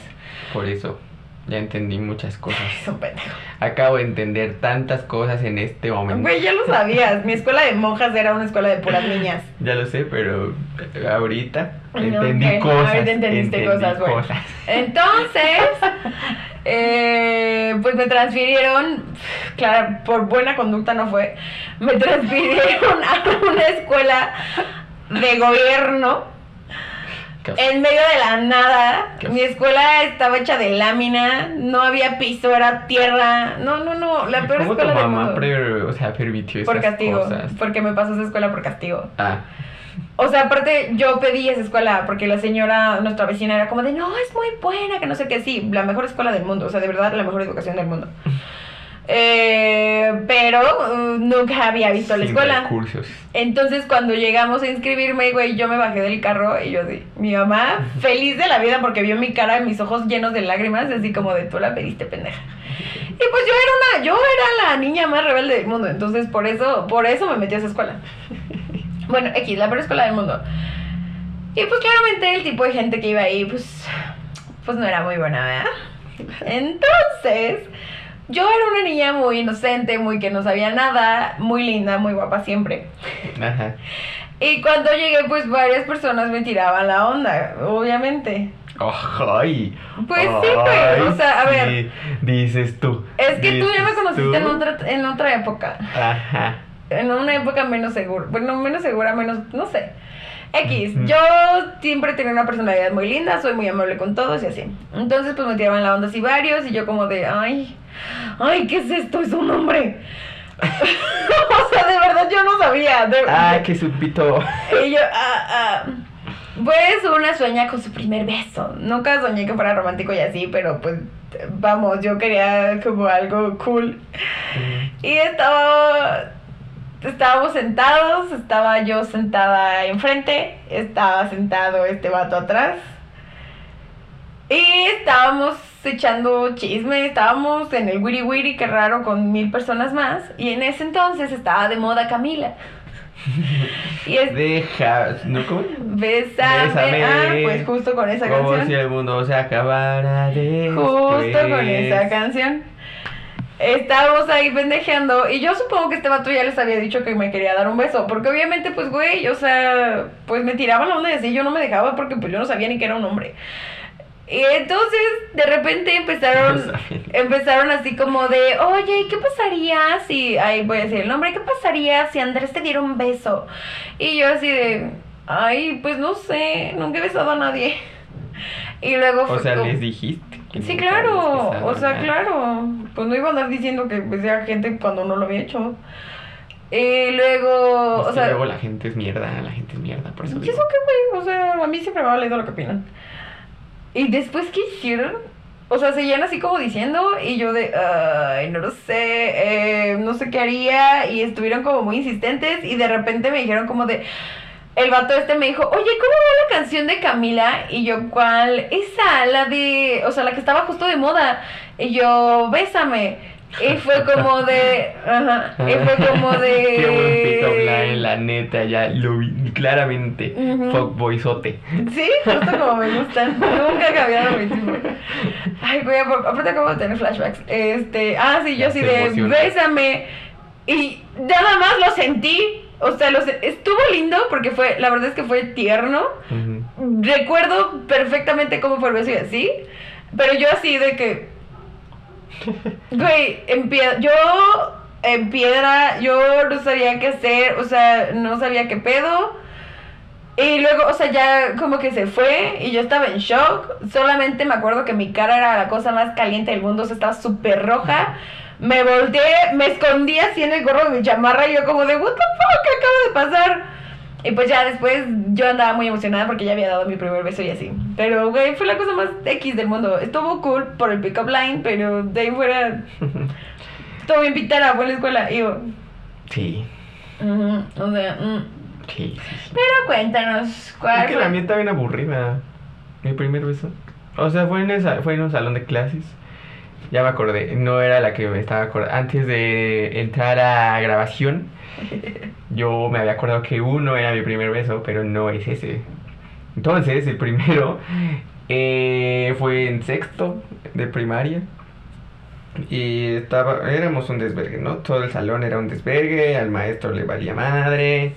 Por eso, ya entendí muchas cosas.
Es un pendejo.
Acabo de entender tantas cosas en este momento.
Güey, ya lo sabías. Mi escuela de monjas era una escuela de puras niñas.
Ya lo sé, pero ahorita
No,
entendí cosas.
ahorita entendiste
entendí
cosas, güey.
cosas.
Entonces, eh, pues me transfirieron, claro, por buena conducta no fue, me transfirieron a una escuela de gobierno
¿Qué os-
en medio de la nada.
¿Qué os-
Mi escuela estaba hecha de lámina, no había piso, era tierra. No, no, no, la peor
¿Cómo tu
escuela del
mamá
mundo.
pre- o sea, permitió
Por
esas
castigo,
cosas?
porque me pasó esa escuela por castigo.
Ah,
O sea, aparte yo pedí esa escuela porque la señora, nuestra vecina, era como de, no, es muy buena, que no sé qué, sí, la mejor escuela del mundo, o sea, de verdad, la mejor educación del mundo. Eh, pero uh, nunca había visto la
Sin
escuela.
recursos.
Entonces cuando llegamos a inscribirme, güey, yo me bajé del carro y yo di, mi mamá feliz de la vida porque vio mi cara, mis ojos llenos de lágrimas, así como de tú la pediste, pendeja. Y pues yo era una, yo era la niña más rebelde del mundo, entonces por eso, por eso me metí a esa escuela. Bueno, X, la peor escuela del mundo. Y pues claramente el tipo de gente que iba ahí, pues, pues no era muy buena, ¿verdad? Entonces, yo era una niña muy inocente, muy que no sabía nada, muy linda, muy guapa siempre.
Ajá.
Y cuando llegué, pues varias personas me tiraban la onda, obviamente.
Ay.
Pues sí, güey, o sea, a ver.
Dices tú.
Es que tú ya me conociste en otra, en otra época.
Ajá.
En una época menos segura. Bueno, menos segura, menos. No sé. X. Yo siempre tenía una personalidad muy linda, soy muy amable con todos y así. Entonces, pues me tiraban la onda así varios y yo, como de, ay, ay, ¿qué es esto? Es un hombre. o sea, de verdad yo no sabía. de-
Ay, qué supito.
Y yo, ah, ah. Pues una sueña con su primer beso. Nunca soñé que fuera romántico y así, pero pues vamos, yo quería como algo cool. Y estaba. Estábamos sentados, estaba yo sentada enfrente, estaba sentado este vato atrás. Y estábamos echando chisme, estábamos en el wiri wiri, qué raro, con mil personas más. Y en ese entonces estaba de moda Camila. Y es,
Deja. ¿No cómo?
Bésame.
Bésame.
Ah, pues justo con esa
Como
canción.
si el mundo se acabara de.
Justo con esa canción. Estábamos ahí pendejeando y yo supongo que este vato ya les había dicho que me quería dar un beso, porque obviamente pues güey, o sea, pues me tiraban la onda y así yo no me dejaba porque pues yo no sabía ni que era un hombre. Y entonces de repente empezaron empezaron así como de, "Oye, ¿qué pasaría si ahí voy a decir el nombre, qué pasaría si Andrés te diera un beso?" Y yo así de, "Ay, pues no sé, nunca he besado a nadie." Y luego
O
fue
sea,
como-
les dijiste.
Sí, claro, o sea, claro. Pues no iba a andar diciendo que besé a gente cuando no lo había hecho. Y luego,
Es
o sea,
luego la gente es mierda, la gente es mierda, por eso
¿y
digo.
eso qué, güey? O sea, a mí siempre me ha valido lo que opinan. Y después, ¿qué hicieron? O sea, seguían así como diciendo y yo de, ay, no lo sé, eh, no sé qué haría y estuvieron como muy insistentes y de repente me dijeron como de, el vato este me dijo, oye, ¿cómo va la canción de Camila? Y yo, ¿cuál? Esa, la de, o sea, la que estaba justo de moda. Y yo, bésame. Y fue como de, ajá, y fue como de...
Qué buen pick-up line, la neta, ya lo vi claramente.
Ujú.
Fuckboyzote.
Sí, justo como me gustan. Nunca ha cambiado mi tipo. Ay, güey, apar- aparte acabo de tener flashbacks. Este, ah, sí, yo
Ya
así
se
de bésame. Y nada más lo sentí. O sea, lo se- estuvo lindo porque fue, la verdad es que fue tierno. Recuerdo perfectamente cómo fue el beso y así. Pero yo así de que. Güey, en piedra. Yo en piedra, yo no sabía qué hacer. O sea, no sabía qué pedo. Y luego, o sea, ya como que se fue y yo estaba en shock. Solamente me acuerdo que mi cara era la cosa más caliente del mundo. O sea, estaba súper roja. Me volteé, me escondí así en el gorro de mi chamarra y yo como de, what the fuck, ¿qué acaba de pasar? Y pues ya después yo andaba muy emocionada porque ya había dado mi primer beso y así. Pero, güey, fue la cosa más X del mundo. Estuvo cool por el pick-up line, pero de ahí fuera... Todo bien pitera, fue la escuela. Y yo...
Sí,
o sea... mm.
sí, sí. sí.
Pero cuéntanos, ¿cuál
Es que
fue?
la mía está bien aburrida. Mi primer beso. O sea, fue en, esa, fue en un salón de clases. Ya me acordé. No era la que me estaba acordando. Antes de entrar a grabación, yo me había acordado que uno era mi primer beso, pero no es ese. Entonces, el primero eh, fue en sexto de primaria. Y estaba, éramos un desvergue, ¿no? Todo el salón era un desvergue, al maestro le valía madre,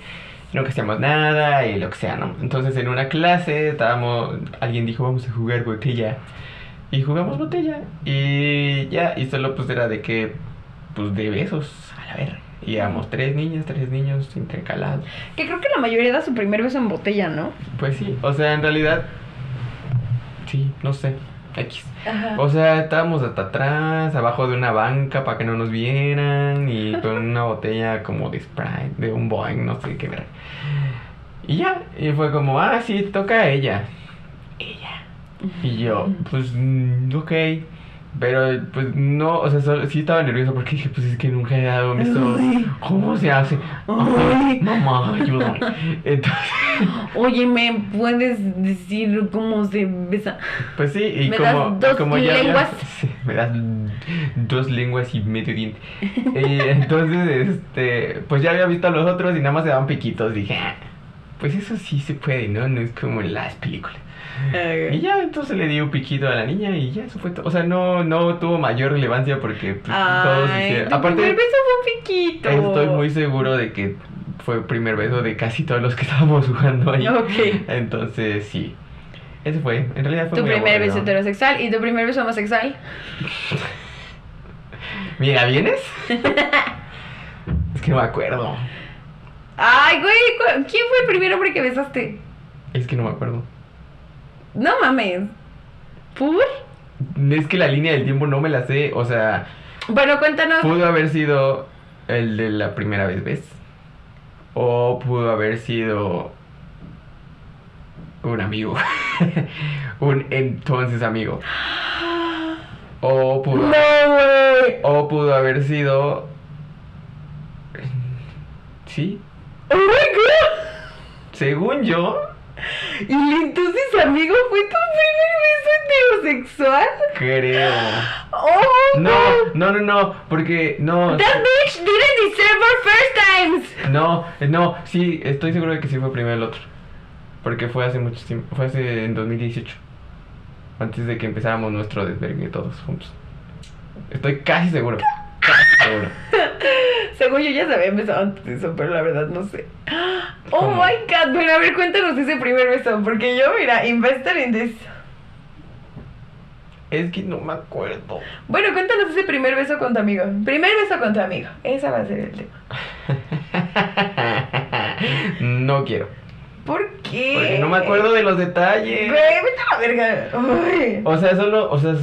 no que hacíamos nada y lo que sea, ¿no? Entonces en una clase estábamos, alguien dijo vamos a jugar botella y jugamos botella y ya, y solo pues era de que, pues de besos, a la verga. Y éramos tres niñas, tres niños intercalados.
Que creo que la mayoría da su primer beso en botella, ¿no?
Pues sí, o sea, en realidad, sí, no sé, X.
Ajá.
O sea, estábamos hasta atrás, abajo de una banca para que no nos vieran y con una botella como de Sprite, de un Boeing, no sé qué ver. Y ya, y fue como, ah, sí, toca a ella. Y yo, pues, mm, ok. Pero pues no, o sea, solo- sí estaba nervioso porque dije, pues es que nunca he dado.
Ay.
¿Cómo se hace?
Ay.
mamá, ayúdame. Entonces,
Oye, ¿me puedes decir cómo se besa?
pues sí, y
¿Me
como,
das dos
como ya
lenguas?
sí, me das dos lenguas y medio diente. Y entonces, este, pues ya había visto a los otros y nada más se daban piquitos. Dije, "Ah, pues eso sí se puede, ¿no? No es como en las películas. Y ya, entonces le di un piquito a la niña y ya, eso fue todo. O sea, no, no tuvo mayor relevancia porque pues, todos hicieron. Aparte,
primer beso fue un piquito.
estoy muy seguro de que fue el primer beso de casi todos los que estábamos jugando ahí.
Ok.
Entonces, sí. Ese fue. En realidad fue
Tu
muy
primer
aburrido.
beso heterosexual y tu primer beso homosexual.
Mira, ¿vienes? es que no me acuerdo.
Ay, güey, ¿cu- ¿quién fue el primer hombre que besaste?
Es que no me acuerdo.
No mames. ¿Por?
Es que la línea del tiempo no me la sé. O sea,
Bueno, cuéntanos.
pudo haber sido el de la primera vez, ¿ves? O pudo haber sido un amigo. un entonces amigo. O pudo,
No, güey.
o pudo haber sido... Sí,
Oh my god.
según yo,
Y entonces, amigo, fue tu primer beso heterosexual.
creo.
Oh,
No, no, no, no, porque no,
That bitch didn't deserve our first times.
no, no, sí, estoy seguro de que sí fue primero el otro. Porque fue hace mucho tiempo, fue hace en 2018. Antes de que empezáramos nuestro desvergue todos juntos. Estoy casi seguro. Casi seguro.
Según yo ya se había empezado antes de eso, pero la verdad no sé. Oh
¿Cómo?
my god, bueno, a ver, cuéntanos ese primer beso, porque yo, mira, investor in this.
Es que no me acuerdo.
Bueno, cuéntanos ese primer beso con tu amigo. Primer beso con tu amigo. Esa va a ser el tema.
No quiero.
¿Por qué?
Porque no me acuerdo de los
Güey,
detalles.
vete a la verga. Uy.
O sea, solo, o sea,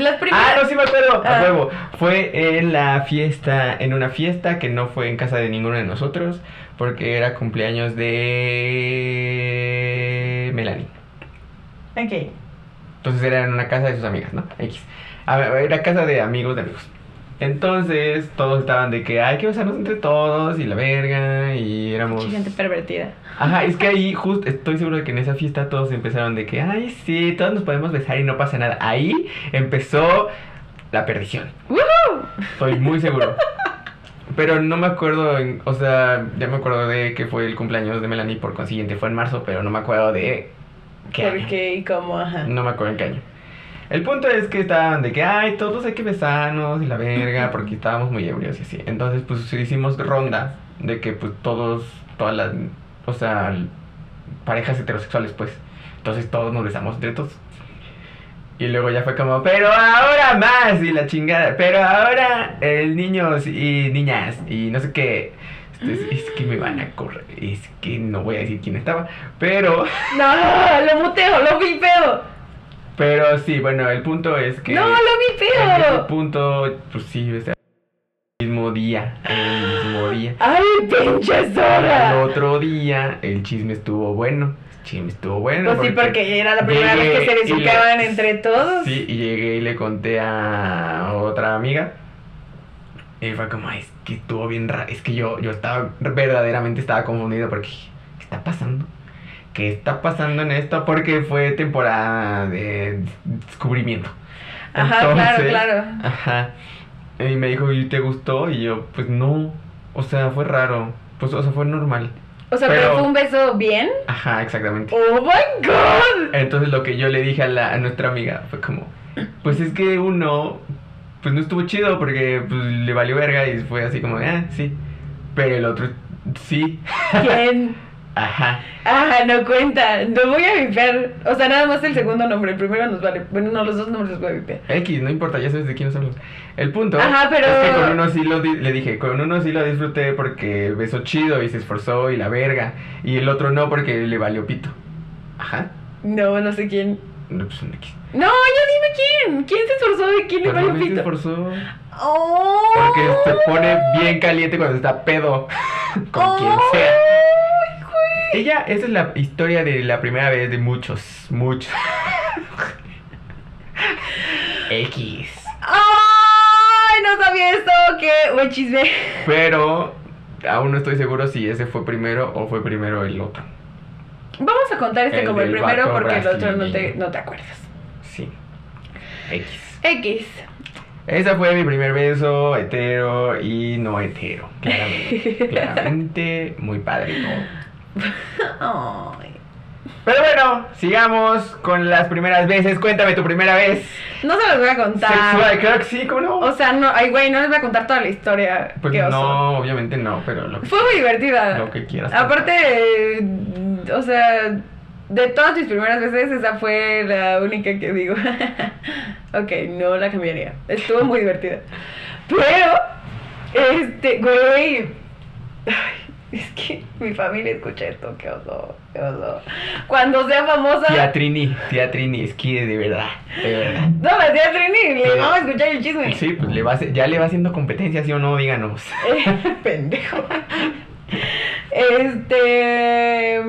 las primeras.
Ah, no, sí me acuerdo,
Ah.
a huevo. Fue en la fiesta, en una fiesta que no fue en casa de ninguno de nosotros, porque era cumpleaños de Melanie.
Ok.
Entonces era en una casa de sus amigas, ¿no? X. A ver, era casa de amigos de amigos. Entonces todos estaban de que hay que besarnos entre todos y la verga y éramos...
Mucha gente pervertida.
Ajá, es que ahí justo estoy seguro de que en esa fiesta todos empezaron de que, ay, sí, todos nos podemos besar y no pasa nada. Ahí empezó la perdición.
¡Woohoo!
Estoy muy seguro. Pero no me acuerdo, en- o sea, ya me acuerdo de que fue el cumpleaños de Melanie, por consiguiente fue en marzo, pero no me acuerdo de qué
¿Por
año.
qué y cómo? Ajá.
No me acuerdo en qué año. El punto es que estaban de que, ay, todos hay que besarnos y la verga, porque estábamos muy ebrios y así. Entonces, pues hicimos ronda de que, pues todos, todas las, o sea, parejas heterosexuales, pues. Entonces todos nos besamos entre todos. Y luego ya fue como, pero ahora más y la chingada, pero ahora el niños y niñas y no sé qué. Entonces, es que me van a correr, es que no voy a decir quién estaba, pero...
No, lo muteo, lo vipeo.
Pero sí, bueno, el punto es que.
No, lo
En ese
vipeo.
punto, pues sí, o sea, el mismo día. El mismo día.
Ay, pinche
Al
zorra.
otro día, el chisme estuvo bueno. El chisme estuvo bueno.
Pues sí, porque era la primera vez que se
le-
besuqueaban entre todos.
Sí, y llegué y le conté a otra amiga. Y fue como, "Ay, es que estuvo bien raro. Es que yo, yo estaba, verdaderamente estaba confundido porque, ¿qué está pasando? ¿Qué está pasando en esto? Porque fue temporada de descubrimiento.
Ajá, claro,
Entonces,
claro.
Ajá. Y me dijo, ¿y te gustó? Y yo, pues no. O sea, fue raro. Pues, o sea, fue normal.
O sea, pero,
pero-
fue un beso bien.
Ajá, exactamente.
Oh my god.
Entonces lo que yo le dije a, la, a nuestra amiga fue como, pues es que uno, pues no estuvo chido porque pues, le valió verga y fue así como, ah, sí. Pero el otro, sí.
¿Quién?
Ajá.
Ah, no cuenta. No voy a vipear. O sea, nada más el segundo nombre. El primero nos vale. Bueno, no, los dos nombres los voy a vipear.
X, no importa, ya sabes de quién hablamos. El punto
Ajá, pero-
es que con uno sí lo di- le dije, con uno sí lo disfruté porque besó chido y se esforzó y la verga. Y el otro no porque le valió pito. Ajá.
No, no sé quién.
No, pues X.
No, ya dime quién. ¿Quién se esforzó de quién le valió
no, se
pito?
esforzó.
Oh.
Porque se pone bien caliente cuando está pedo. con quien sea.
Ay.
Ella, esa es la historia de la primera vez de muchos, muchos. X.
qué buen chisme.
Pero aún no estoy seguro si ese fue primero o fue primero el otro.
Vamos a contar este
El
como el primero porque el otro no te, no te acuerdas.
Sí. X.
X.
Ese fue mi primer beso hetero y no hetero. Claramente. claramente, muy padre todo. Pero bueno, sigamos con las primeras veces. Cuéntame tu primera vez
No se los voy a contar.
sexual. Claro que sí, ¿cómo no?
O sea, no, ay, güey, no les voy a contar toda la historia.
pues
oso.
no, obviamente no, pero lo que,
Fue muy divertida.
lo que quieras.
Aparte, eh, o sea, de todas mis primeras veces, esa fue la única que digo. ok, no la cambiaría. Estuvo muy divertida. Pero, este, güey. ay, Es que mi familia escucha esto, qué oso, qué oso. Cuando sea famosa.
Tía Trini, tía Trini, es que de verdad, de verdad.
No, la tía Trini, le vamos a escuchar el chisme.
Sí, pues le va a ya le va haciendo competencia, ¿sí o no? Díganos.
Eh, pendejo. Este.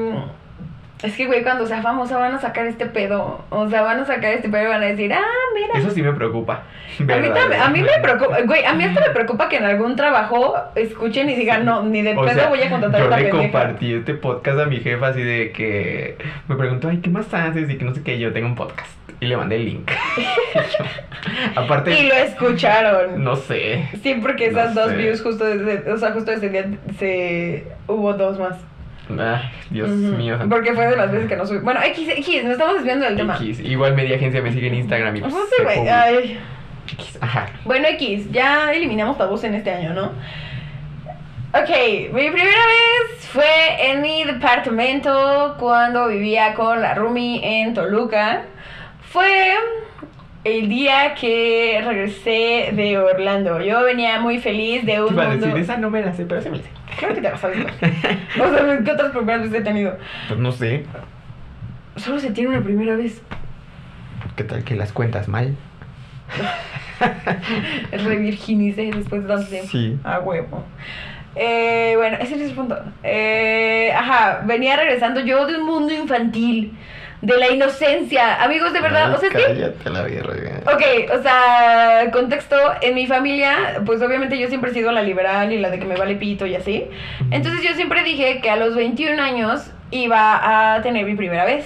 Es que, güey, cuando sea famosa van a sacar este pedo. O sea, van a sacar este pedo y van a decir, ah, mira.
Eso sí me preocupa.
A mí, también- a mí me preocupa, güey, a mí hasta me preocupa que en algún trabajo escuchen y digan, no, ni de
O
pedo
sea,
voy a contratar a
yo
esta
le
pendeja.
compartí este podcast a mi jefa así de que me preguntó, ay, ¿qué más haces? Y que no sé qué, yo tengo un podcast. Y le mandé el link. Aparte,
Y lo escucharon.
no sé.
Sí, porque
No
esas dos
sé.
views justo desde, o sea, justo ese día se hubo dos más.
Ay, Dios mío.
Porque fue de las veces que no subí. Bueno, X, X, nos estamos desviando del tema.
X. Igual media agencia me sigue en Instagram y pues,
Pues güey, ay.
X. Ajá.
Bueno, X, ya eliminamos tabús en este año, ¿no? Ok, mi primera vez fue en mi departamento cuando vivía con la Rumi en Toluca. Fue el día que regresé de Orlando. Yo venía muy feliz de
Te
un
a
mundo...
decir, esa no me la sé, pero sí me la sé.
Creo que te la sabes. güey. O sea, ¿qué otras primeras veces he tenido?
Pues no sé.
Solo se tiene una primera vez.
¿Qué tal que las cuentas mal?
Revirginicé después de tanto tiempo.
Sí.
A huevo. Eh, bueno, ese es el punto. Eh, ajá, venía regresando yo de un mundo infantil, de la inocencia. Amigos, de verdad, o sea.
Cállate la verga.
Ok, o sea, contexto, en mi familia, pues obviamente yo siempre he sido la liberal y la de que me vale pito y así. Entonces yo siempre dije que a los 21 años iba a tener mi primera vez.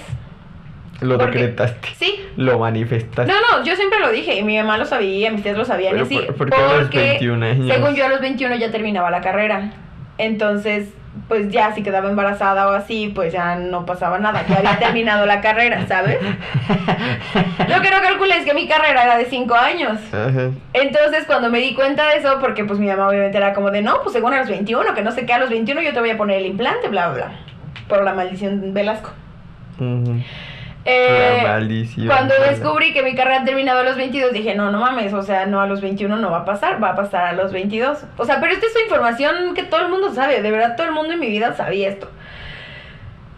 Lo
¿Por qué?
decretaste.
Sí.
Lo manifestaste.
No, no, yo siempre lo dije y mi mamá lo sabía, mis tías lo sabían y así.
¿por- por qué a los 21 años?
según yo a los 21 ya terminaba la carrera. Entonces, pues ya si quedaba embarazada o así, pues ya no pasaba nada. Ya había terminado la carrera, ¿sabes? Lo que no calculé es que mi carrera era de 5 años.
Ajá.
Entonces, cuando me di cuenta de eso, porque pues mi mamá obviamente era como de, no, pues según a los 21, que no sé qué, a los 21 yo te voy a poner el implante, bla, bla, bla. Por la maldición Velasco. Eh,
La maldición.
cuando descubrí que mi carrera terminaba a los 22, dije, no, no mames, o sea, no, a los 21 no va a pasar, va a pasar a los 22. O sea, pero esta es información que todo el mundo sabe, de verdad todo el mundo en mi vida sabía esto.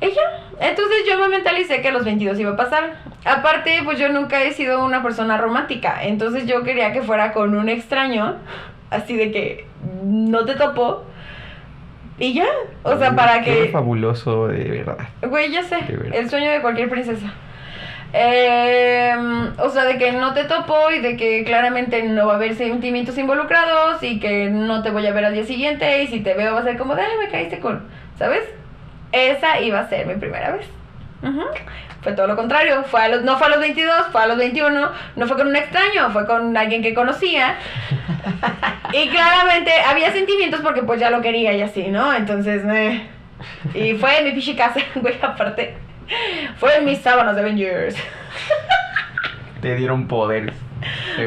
Ya, entonces yo me mentalicé que a los 22 iba a pasar. Aparte, pues yo nunca he sido una persona romántica, entonces yo quería que fuera con un extraño, así de que no te topo. Y ya, o sea, para
Qué
que...
fabuloso, de verdad.
Güey, ya sé, el sueño de cualquier princesa. Eh, o sea, de que no te topo y de que claramente no va a haber sentimientos involucrados y que no te voy a ver al día siguiente y si te veo va a ser como ay, me caíste con, ¿sabes? Esa iba a ser mi primera vez. Ujú. Fue todo lo contrario, fue a los, no fue a los 22, fue a los 21, no fue con un extraño, fue con alguien que conocía. Y claramente había sentimientos porque pues ya lo quería y así, ¿no? Entonces, eh. Y fue en mi pichi casa, güey, aparte. Fue en mis sábanas de Avengers.
Te dieron poderes.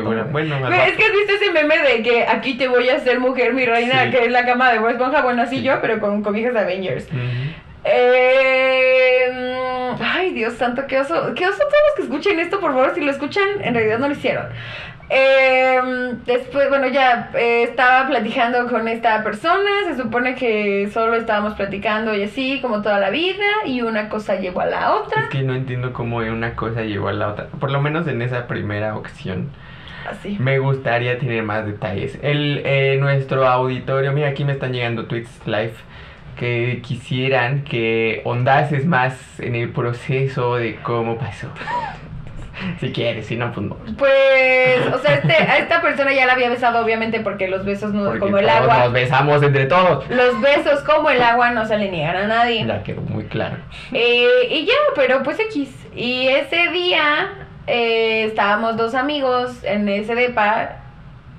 Bueno,
Güey, es que has visto ese meme de que aquí te voy a hacer mujer, mi reina,
Sí.
que es la cama de Bob Esponja. Bueno, así
Sí.
yo, pero con cobijas de Avengers.
Ujú.
Eh, mm, ay, Dios santo, qué oso. Qué oso todos los que escuchen esto, por favor, si lo escuchan, en realidad no lo hicieron. Eh, después, bueno, ya eh, estaba platicando con esta persona, se supone que solo estábamos platicando y así, como toda la vida, y una cosa llevó a la otra.
Es que no entiendo cómo una cosa llevó a la otra. Por lo menos en esa primera ocasión.
Así.
Me gustaría tener más detalles. El, eh, nuestro auditorio, mira, aquí me están llegando tweets live que quisieran que ondases más en el proceso de cómo pasó. Si quieres, si no, pues no.
Pues, o sea, este, a esta persona ya la había besado, obviamente, porque los besos no,
Porque
como el
todos
agua.
nos besamos entre todos.
Los besos como el agua no se le niegan a nadie.
Ya quedó muy claro.
Eh, y ya, pero pues X. Y ese día eh, estábamos dos amigos en ese depa.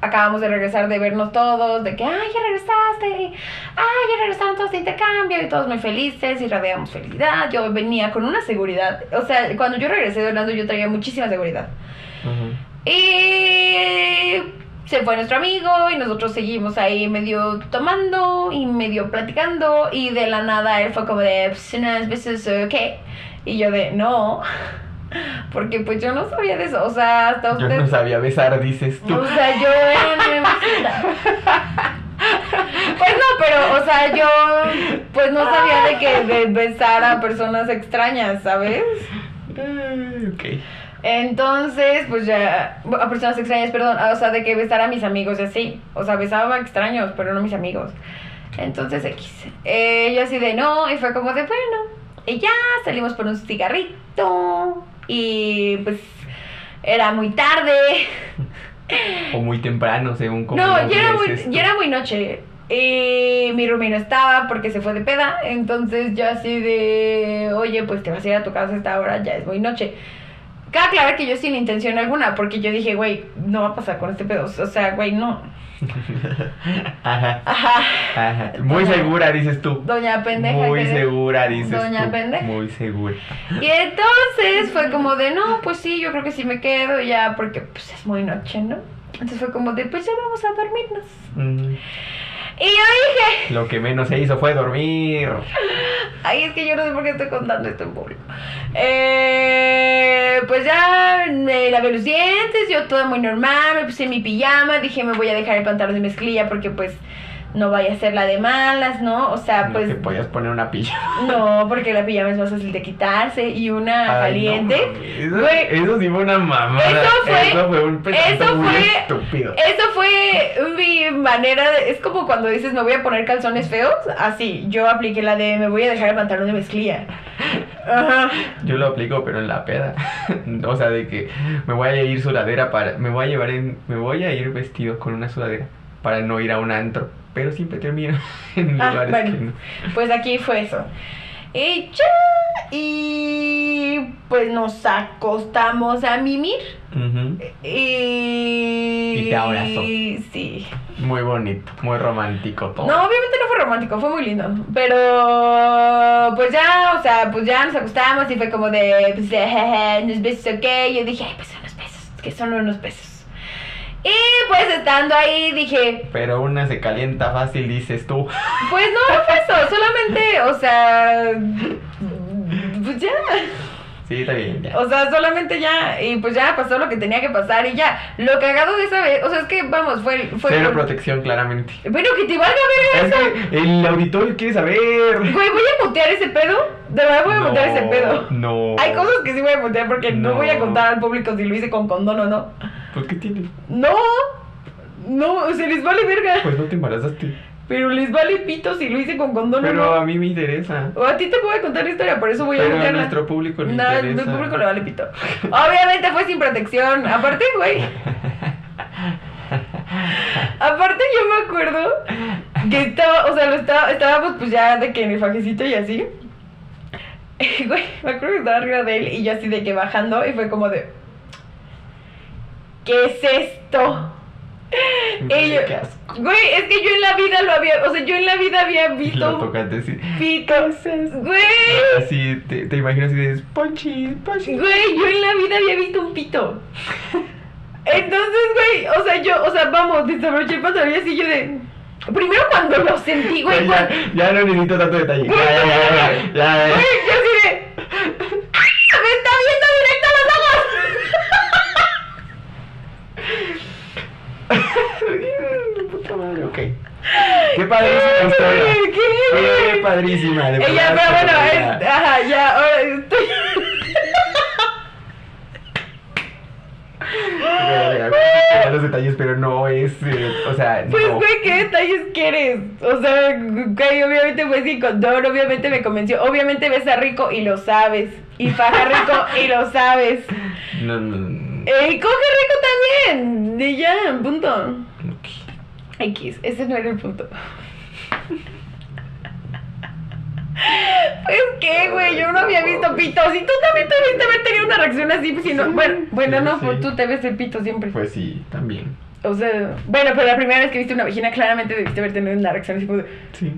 Acabamos de regresar de vernos todos, de que, ay, ya regresaste, ay, ya regresaron todos de intercambio y todos muy felices y radiamos felicidad. Yo venía con una seguridad, o sea, cuando yo regresé de Orlando yo traía muchísima seguridad.
Ujú.
Y se fue nuestro amigo y nosotros seguimos ahí medio tomando y medio platicando y de la nada él fue como de, pues unas veces, ¿qué? Y yo de, no, porque pues yo no sabía de eso, o sea, hasta
Yo
usted...
no sabía besar, dices tú.
O sea, yo era. Pues no, pero, o sea, yo pues no sabía de que de besar a personas extrañas, ¿sabes?
Eh, ok.
Entonces, pues ya, a personas extrañas, perdón, o sea, de que besar a mis amigos y así. O sea, besaba a extraños, pero no a mis amigos. Entonces, X. Eh, yo así de no, y fue como de bueno. Y ya salimos por un cigarrito. Y pues era muy tarde.
O muy temprano, según como.
No, ya era, muy, ya era muy noche. Y mi roomie no estaba porque se fue de peda. Entonces yo así de, oye, pues te vas a ir a tu casa a esta hora, ya es muy noche. Cabe aclarar que yo sin intención alguna, porque yo dije, güey, no va a pasar con este pedo. O sea, güey, no.
Ajá.
Ajá.
Ajá. Muy
Doña-
segura, dices tú.
Doña pendeja.
Muy
que-
segura, dices
Doña
tú.
pendeja.
Muy segura.
Y entonces fue como de, no, pues sí, yo creo que sí me quedo ya, porque pues es muy noche, ¿no? Entonces fue como de, pues ya vamos a dormirnos.
Mm,
Y yo dije,
Lo que menos se hizo fue dormir.
Ay, es que yo no sé por qué estoy contando esto en público. Eh, pues ya me lavé los dientes, yo todo muy normal, me puse mi pijama, dije me voy a dejar el pantalón de mezclilla porque pues no vaya a ser la de malas, ¿no? O sea,
No
pues
te podías poner una pilla.
no, porque la pijama es más fácil de quitarse y una
Ay, no
caliente.
mames, eso, sí fue una mamada.
Eso fue-
Eso fue un
eso
muy
fue-
estúpido.
Eso fue mi manera de, es como cuando dices me voy a poner calzones feos, así, yo apliqué la de me voy a dejar el pantalón de mezclilla. Ajá.
Yo lo aplico, pero en la peda. o sea, de que me voy a ir sudadera para. Me voy a llevar en. Me voy a ir vestido con una sudadera para no ir a un antro. Pero siempre termino en
Ah,
lugares
bueno.
que no.
Pues aquí fue eso. Y ya, y pues nos acostamos a mimir. Y...
Y te abrazó.
Sí.
Muy bonito, muy romántico todo.
No, obviamente no fue romántico, fue muy lindo. Pero pues ya, o sea, pues ya nos acostamos y fue como de, pues, jeje, unos besos, ok. Yo dije, ay, pues unos besos, que son unos besos. Y pues estando ahí dije,
Pero una se calienta fácil, dices tú.
pues no, no fue eso, solamente, o sea, pues ya.
Sí, está bien, ya.
O sea, solamente ya, y pues ya pasó lo que tenía que pasar y ya. Lo cagado de esa vez, o sea, es que vamos, fue. fue
Cero
por-
protección, claramente.
Pero que te valga ver
Es que el auditorio quiere saber.
Güey, voy a mutear ese pedo. De verdad voy a
No,
mutear ese pedo.
No.
Hay cosas que sí voy a mutear porque no.
No.
voy a contar al público si lo hice con condón o no.
¿Por qué tiene?
No, no, se les vale verga.
Pues no te embarazaste.
Pero les vale pito si lo hice con condón o
Pero
no.
a mí me interesa.
O a ti te voy a contar la historia, por eso voy a
Pero a
mutearla.
nuestro público le
No, a mi público le vale pito. Obviamente fue sin protección. Aparte, güey. Aparte yo me acuerdo que estaba, o sea, lo estaba, estábamos pues ya de que en el fajecito y así. Güey, me acuerdo que estaba arriba de él y yo así de que bajando y fue como de... ¿Qué es esto? Güey, es que yo en la vida lo había, o sea, yo en la vida había visto
lo tocaste así.
pito. Güey,
Así, te, te imaginas y dices, Ponchi, Ponchi.
Güey, yo en la vida había visto un pito. Entonces, güey, o sea, yo, o sea, vamos, desabroché el pantalón y así yo de. Primero cuando lo sentí, güey,
ya,
cuando-
ya no necesito tanto detalle. Ya, ya, ya, ya, ya, ya.
güey, yo así de. ¡Ah! ¡Me está viendo directo a los ojos!
Puta madre, ok. Qué padrísima historia.
¿Qué?
Qué padrísima, de
Ella, pero bueno, es, ajá, ya, ahora estoy.
Los detalles, pero no es, eh, o sea,
Pues,
no.
güey, ¿qué detalles quieres? O sea, güey, obviamente fue sin condón, obviamente me convenció, obviamente besa rico y lo sabes. Y faja rico y lo sabes.
No, no, no.
Eh, y coge rico también. Y ya, punto.
Ok.
X, ese no era el punto. Pues qué, güey, yo no había visto pitos y tú también debiste haber tenido una reacción así, pues, si no, bueno, bueno,
sí,
no,
sí.
pues tú te ves el pito siempre.
Pues sí, también.
O sea, bueno, pero la primera vez que viste una vagina claramente debiste haber tenido una reacción así de,
Sí.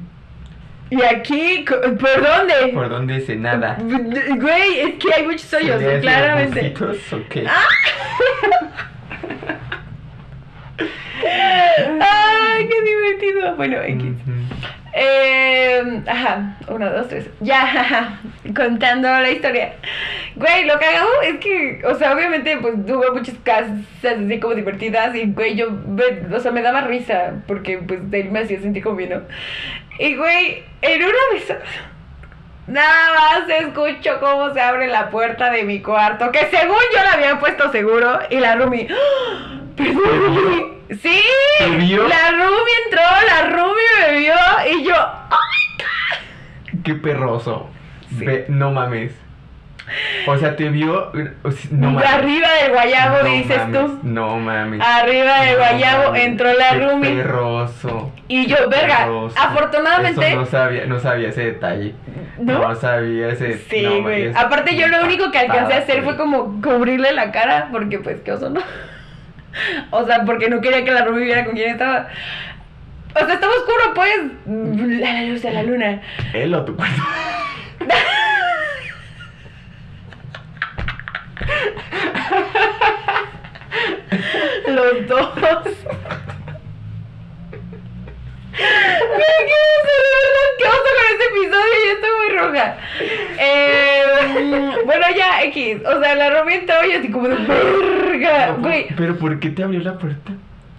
¿y aquí? ¿Por dónde?
¿Por dónde se nada?
Güey, es que hay muchos hoyos,
¿Se le hacen
claramente.
aguncitos o qué?
Ay, qué divertido. Bueno, X. Eh, ajá, uno, dos, tres. Ya, ajá, contando la historia. Güey, lo cagado es que, o sea, obviamente, pues tuve muchas casas así como divertidas y, güey, yo, me- o sea, me daba risa porque, pues, de él me hacía sentir como bien, ¿no? Y, güey, en una de esas, nada más escucho cómo se abre la puerta de mi cuarto, que según yo la había puesto seguro, y la Rumi, ¡Ah! Sí,
¿Te vio?
la Rumi entró, la Rumi me vio y yo, ¡oh
Qué perroso.
Sí.
Ve- no mames. O sea, te vio. No mames.
Arriba del guayabo,
No
dices
mames,
tú.
No mames.
Arriba del
No
guayabo
mames,
entró la
qué
Rumi.
Perroso.
Y yo, verga,
perroso.
afortunadamente.
Eso no sabía, no sabía ese detalle.
¿No?
sabía ese.
Sí,
no,
güey. Aparte, yo lo único que alcancé a hacer fue como cubrirle la cara, porque pues, qué oso, ¿no? O sea, porque no quería que la Rumi viera con quién estaba. O sea, estaba oscuro, pues. A la luz de la luna.
Él o tu cuarto.
Los dos. Güey, qué oso, de verdad, qué oso con este episodio, ya estoy muy roja. Eh, bueno, ya, X. O sea, la Rumi entró y yo así como de verga.
No,
Güey,
Pero ¿por qué te abrió la puerta?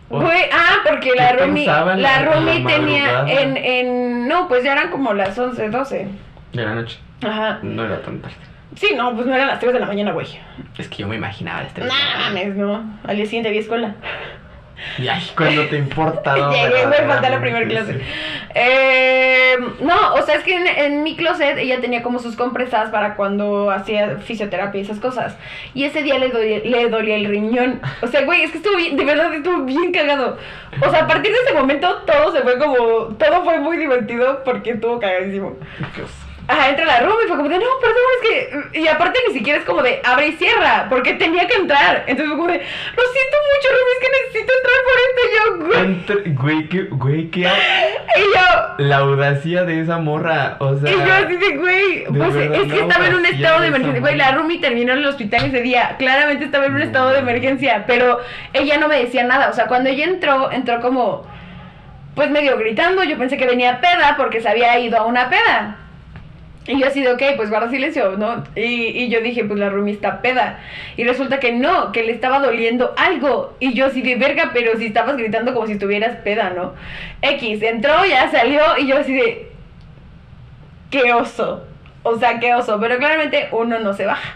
Güey, ah, porque la
¿Qué
Rumi,
pensaban
la
la- la
tenía en, en, no, pues ya eran como las 11, 12.
De la noche.
Ajá.
No era tan tarde.
Sí, no, pues no eran las 3 de la mañana, güey.
Es que yo me imaginaba este
No mames, no. Al día siguiente había escuela.
Y ay, cuando te importa. no,
Llegué, me falta la primera clase.
sí.
Eh, no, o sea, es que en, en mi closet ella tenía como sus compresas para cuando hacía fisioterapia y esas cosas. Y ese día le dolía, le dolía el riñón. O sea, güey, es que estuvo bien, de verdad estuvo bien cagado. O sea, a partir de ese momento todo se fue como, todo fue muy divertido porque estuvo cagadísimo.
Dios.
Ajá, entra la room y fue como de, no, perdón, es que... Y aparte ni siquiera es como de, abre y cierra, porque tenía que entrar. Entonces fue como de, lo siento mucho, Rumi, es que necesito entrar por esto. Y yo, güey.
Entra- Güey, qué, güey, qué.
Y yo,
La audacia de esa morra. O sea.
Y yo así de, güey,
de
pues
verdad,
es que estaba en un estado de emergencia. Güey, la Rumi terminó en el hospital ese día. Claramente estaba en un estado de emergencia, pero ella no me decía nada. O sea, cuando ella entró, entró como, pues medio gritando. Yo pensé que venía peda porque se había ido a una peda. Y yo así de, ok, pues guarda silencio, ¿no? Y, y yo dije, pues la Rumi está peda. Y resulta que no, que le estaba doliendo algo. Y yo así de, verga, pero si estabas gritando como si estuvieras peda, ¿no? X, entró, ya salió, y yo así de, qué oso. O sea, qué oso. Pero claramente uno no se baja.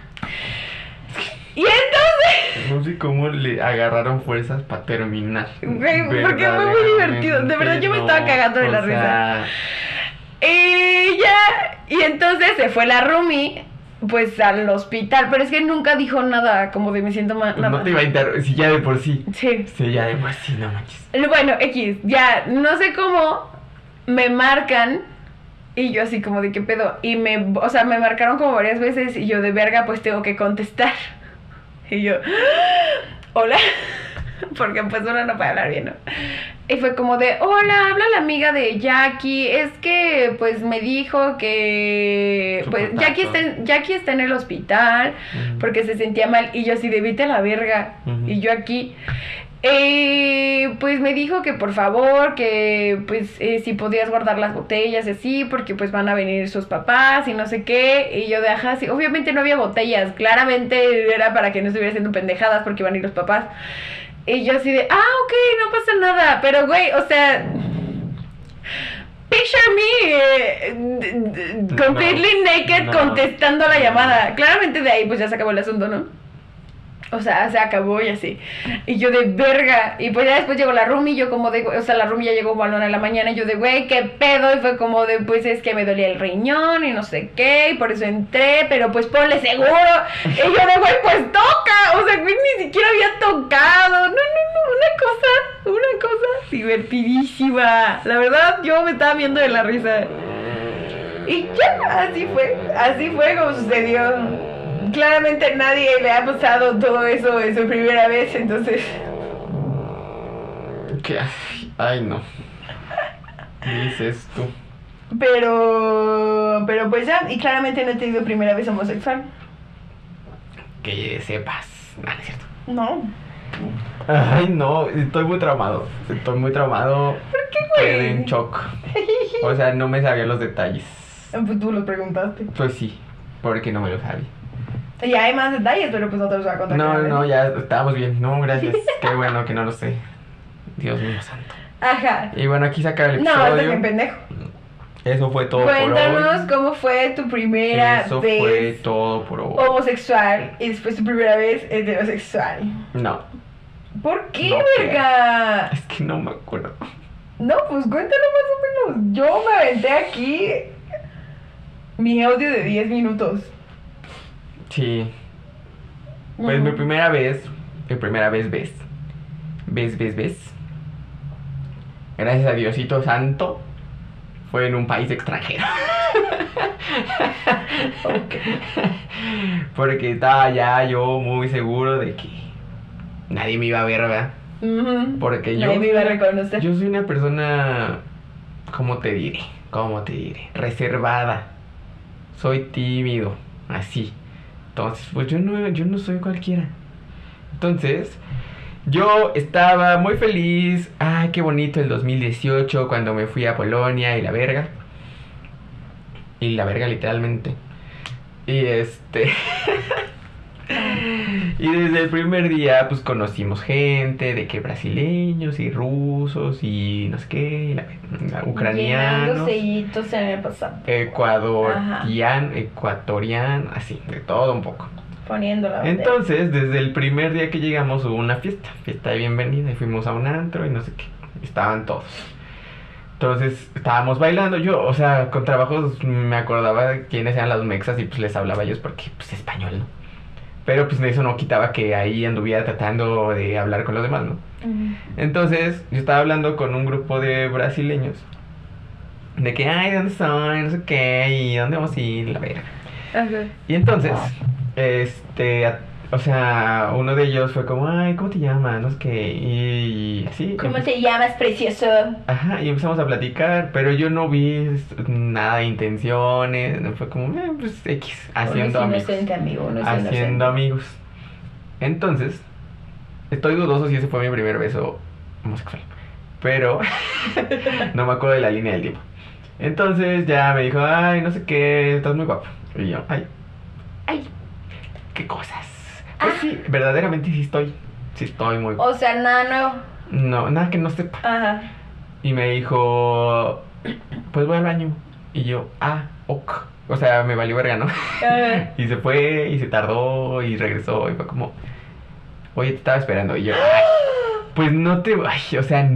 Y entonces,
No sé cómo le agarraron fuerzas para terminar.
Porque fue muy divertido. De verdad, yo me estaba cagando de la risa. Y ya, y entonces se fue la Rumi, pues al hospital. Pero es que nunca dijo nada, como de me siento mal.
no te iba a interrumpir. Si ya de por sí.
Sí.
Sí, ya de por sí, no manches.
Bueno, X, ya, no sé cómo me marcan y yo así como de qué pedo. Y me, o sea, me marcaron como varias veces y yo de verga pues tengo que contestar. Y yo, hola, porque pues uno no puede hablar bien, ¿no? Y fue como de, hola, habla la amiga de Jackie, es que pues me dijo que pues. Jackie está, en, Jackie está en el hospital porque se sentía mal y yo así de vete a la verga y yo aquí eh, pues me dijo que por favor que pues eh, si podías guardar las botellas y así porque pues van a venir sus papás y no sé qué y yo de ajá sí obviamente no había botellas claramente era para que no estuviera haciendo pendejadas porque iban a ir los papás y yo así de ah ok no pasa nada pero güey o sea Picture me eh, completely naked
no.
contestando la llamada. Claramente de ahí pues ya se acabó el asunto, ¿no? O sea, se acabó y así. Y yo de verga. Y pues ya después llegó la roomie y yo como de, o sea, la roomie ya llegó balón a la mañana y yo de, güey, qué pedo. Y fue como de, pues es que me dolía el riñón y no sé qué. Y por eso entré, pero pues ponle seguro. Y yo de, güey, pues toca. O sea, güey, ni siquiera había tocado. No, no, no, una cosa, una cosa divertidísima. La verdad, yo me estaba viendo de la risa. Y ya, así fue. Así fue como sucedió claramente nadie le ha pasado todo eso en su primera vez, entonces.
¿Qué? Ay, no. Dices tú.
Pero. Pero pues ya, y claramente no he tenido primera vez homosexual.
Que sepas. No, no es cierto.
No.
Ay, no, estoy muy traumado. Estoy muy traumado.
¿Por qué,
Quedé
güey?
en shock. O sea, no me sabía los detalles.
Pues tú lo preguntaste.
Pues sí, porque no me lo sabía.
Y hay más detalles, pero pues no te los voy a contar.
No, no, ya estábamos bien. No, gracias. Qué bueno que no lo sé. Dios mío santo.
Ajá.
Y bueno, aquí se acaba el
No, estás
episodio.
bien pendejo.
Eso fue todo
Cuéntanos
por
cómo fue tu
hoy.
primera
Eso
vez
fue todo por hoy.
homosexual y después tu primera vez heterosexual.
No,
¿Por qué,
No,
verga?
es que no me acuerdo.
No, pues cuéntalo más o menos. Yo me aventé aquí mi audio de 10 minutos.
Sí, pues mi primera vez, mi primera vez ves, ves, ves, ves. Gracias a Diosito Santo, fue en un país extranjero.
Ok.
Porque estaba ya yo muy seguro de que nadie me iba a ver, ¿verdad? Porque yo,
Nadie me iba a reconocer.
yo soy una persona, ¿cómo te diré? ¿Cómo te diré? Reservada. Soy tímido, así. Entonces, pues yo no, yo no soy cualquiera. Entonces, yo estaba muy feliz. Ay, qué bonito el 2018 cuando me fui a Polonia y la verga. Y la verga literalmente. Y este... y desde el primer día pues conocimos gente de que brasileños y rusos y no sé qué, la- la- ucranianos,
Llenando sellitos en el pasado.
ecuadorian, ecuatorian, así, de todo un poco.
Poniendo la bandera.
Entonces, desde el primer día que llegamos hubo una fiesta, fiesta de bienvenida, y fuimos a un antro y no sé qué, estaban todos. Entonces, estábamos bailando, yo, o sea, con trabajos me acordaba de quiénes eran las mexas y pues les hablaba a ellos porque, pues, español, ¿no? Pero pues eso no quitaba que ahí anduviera tratando de hablar con los demás, ¿no? Entonces, yo estaba hablando con un grupo de brasileños. De que, ay, ¿dónde son? No sé qué, y ¿dónde vamos a ir? La verga. Y entonces, este, o sea, uno de ellos fue como, ay, ¿cómo te llamas? No sé qué, y así.
¿Cómo te llamas, precioso?
Ajá, y empezamos a platicar, pero yo no vi nada de intenciones, fue como, eh, pues, X, haciendo
uno es
amigos.
inocente, amigo. Uno es
Haciendo
inocente.
amigos. Entonces, estoy dudoso si ese fue mi primer beso homosexual. Pero no me acuerdo de la línea del tiempo. Entonces ya me dijo, ay, no sé qué, estás muy guapo. Y yo, ay, ay, qué cosas. Pues sí, verdaderamente sí estoy. Sí estoy muy.
O sea, nada nuevo.
No, nada que no sepa.
Ajá.
Y me dijo, pues voy al baño. Y yo, ah, ok. O sea, me valió verga, ¿no?
Ajá.
Y se fue y se tardó y regresó y fue como, oye, te estaba esperando. Y yo, "Ay, pues no te, ay, o sea,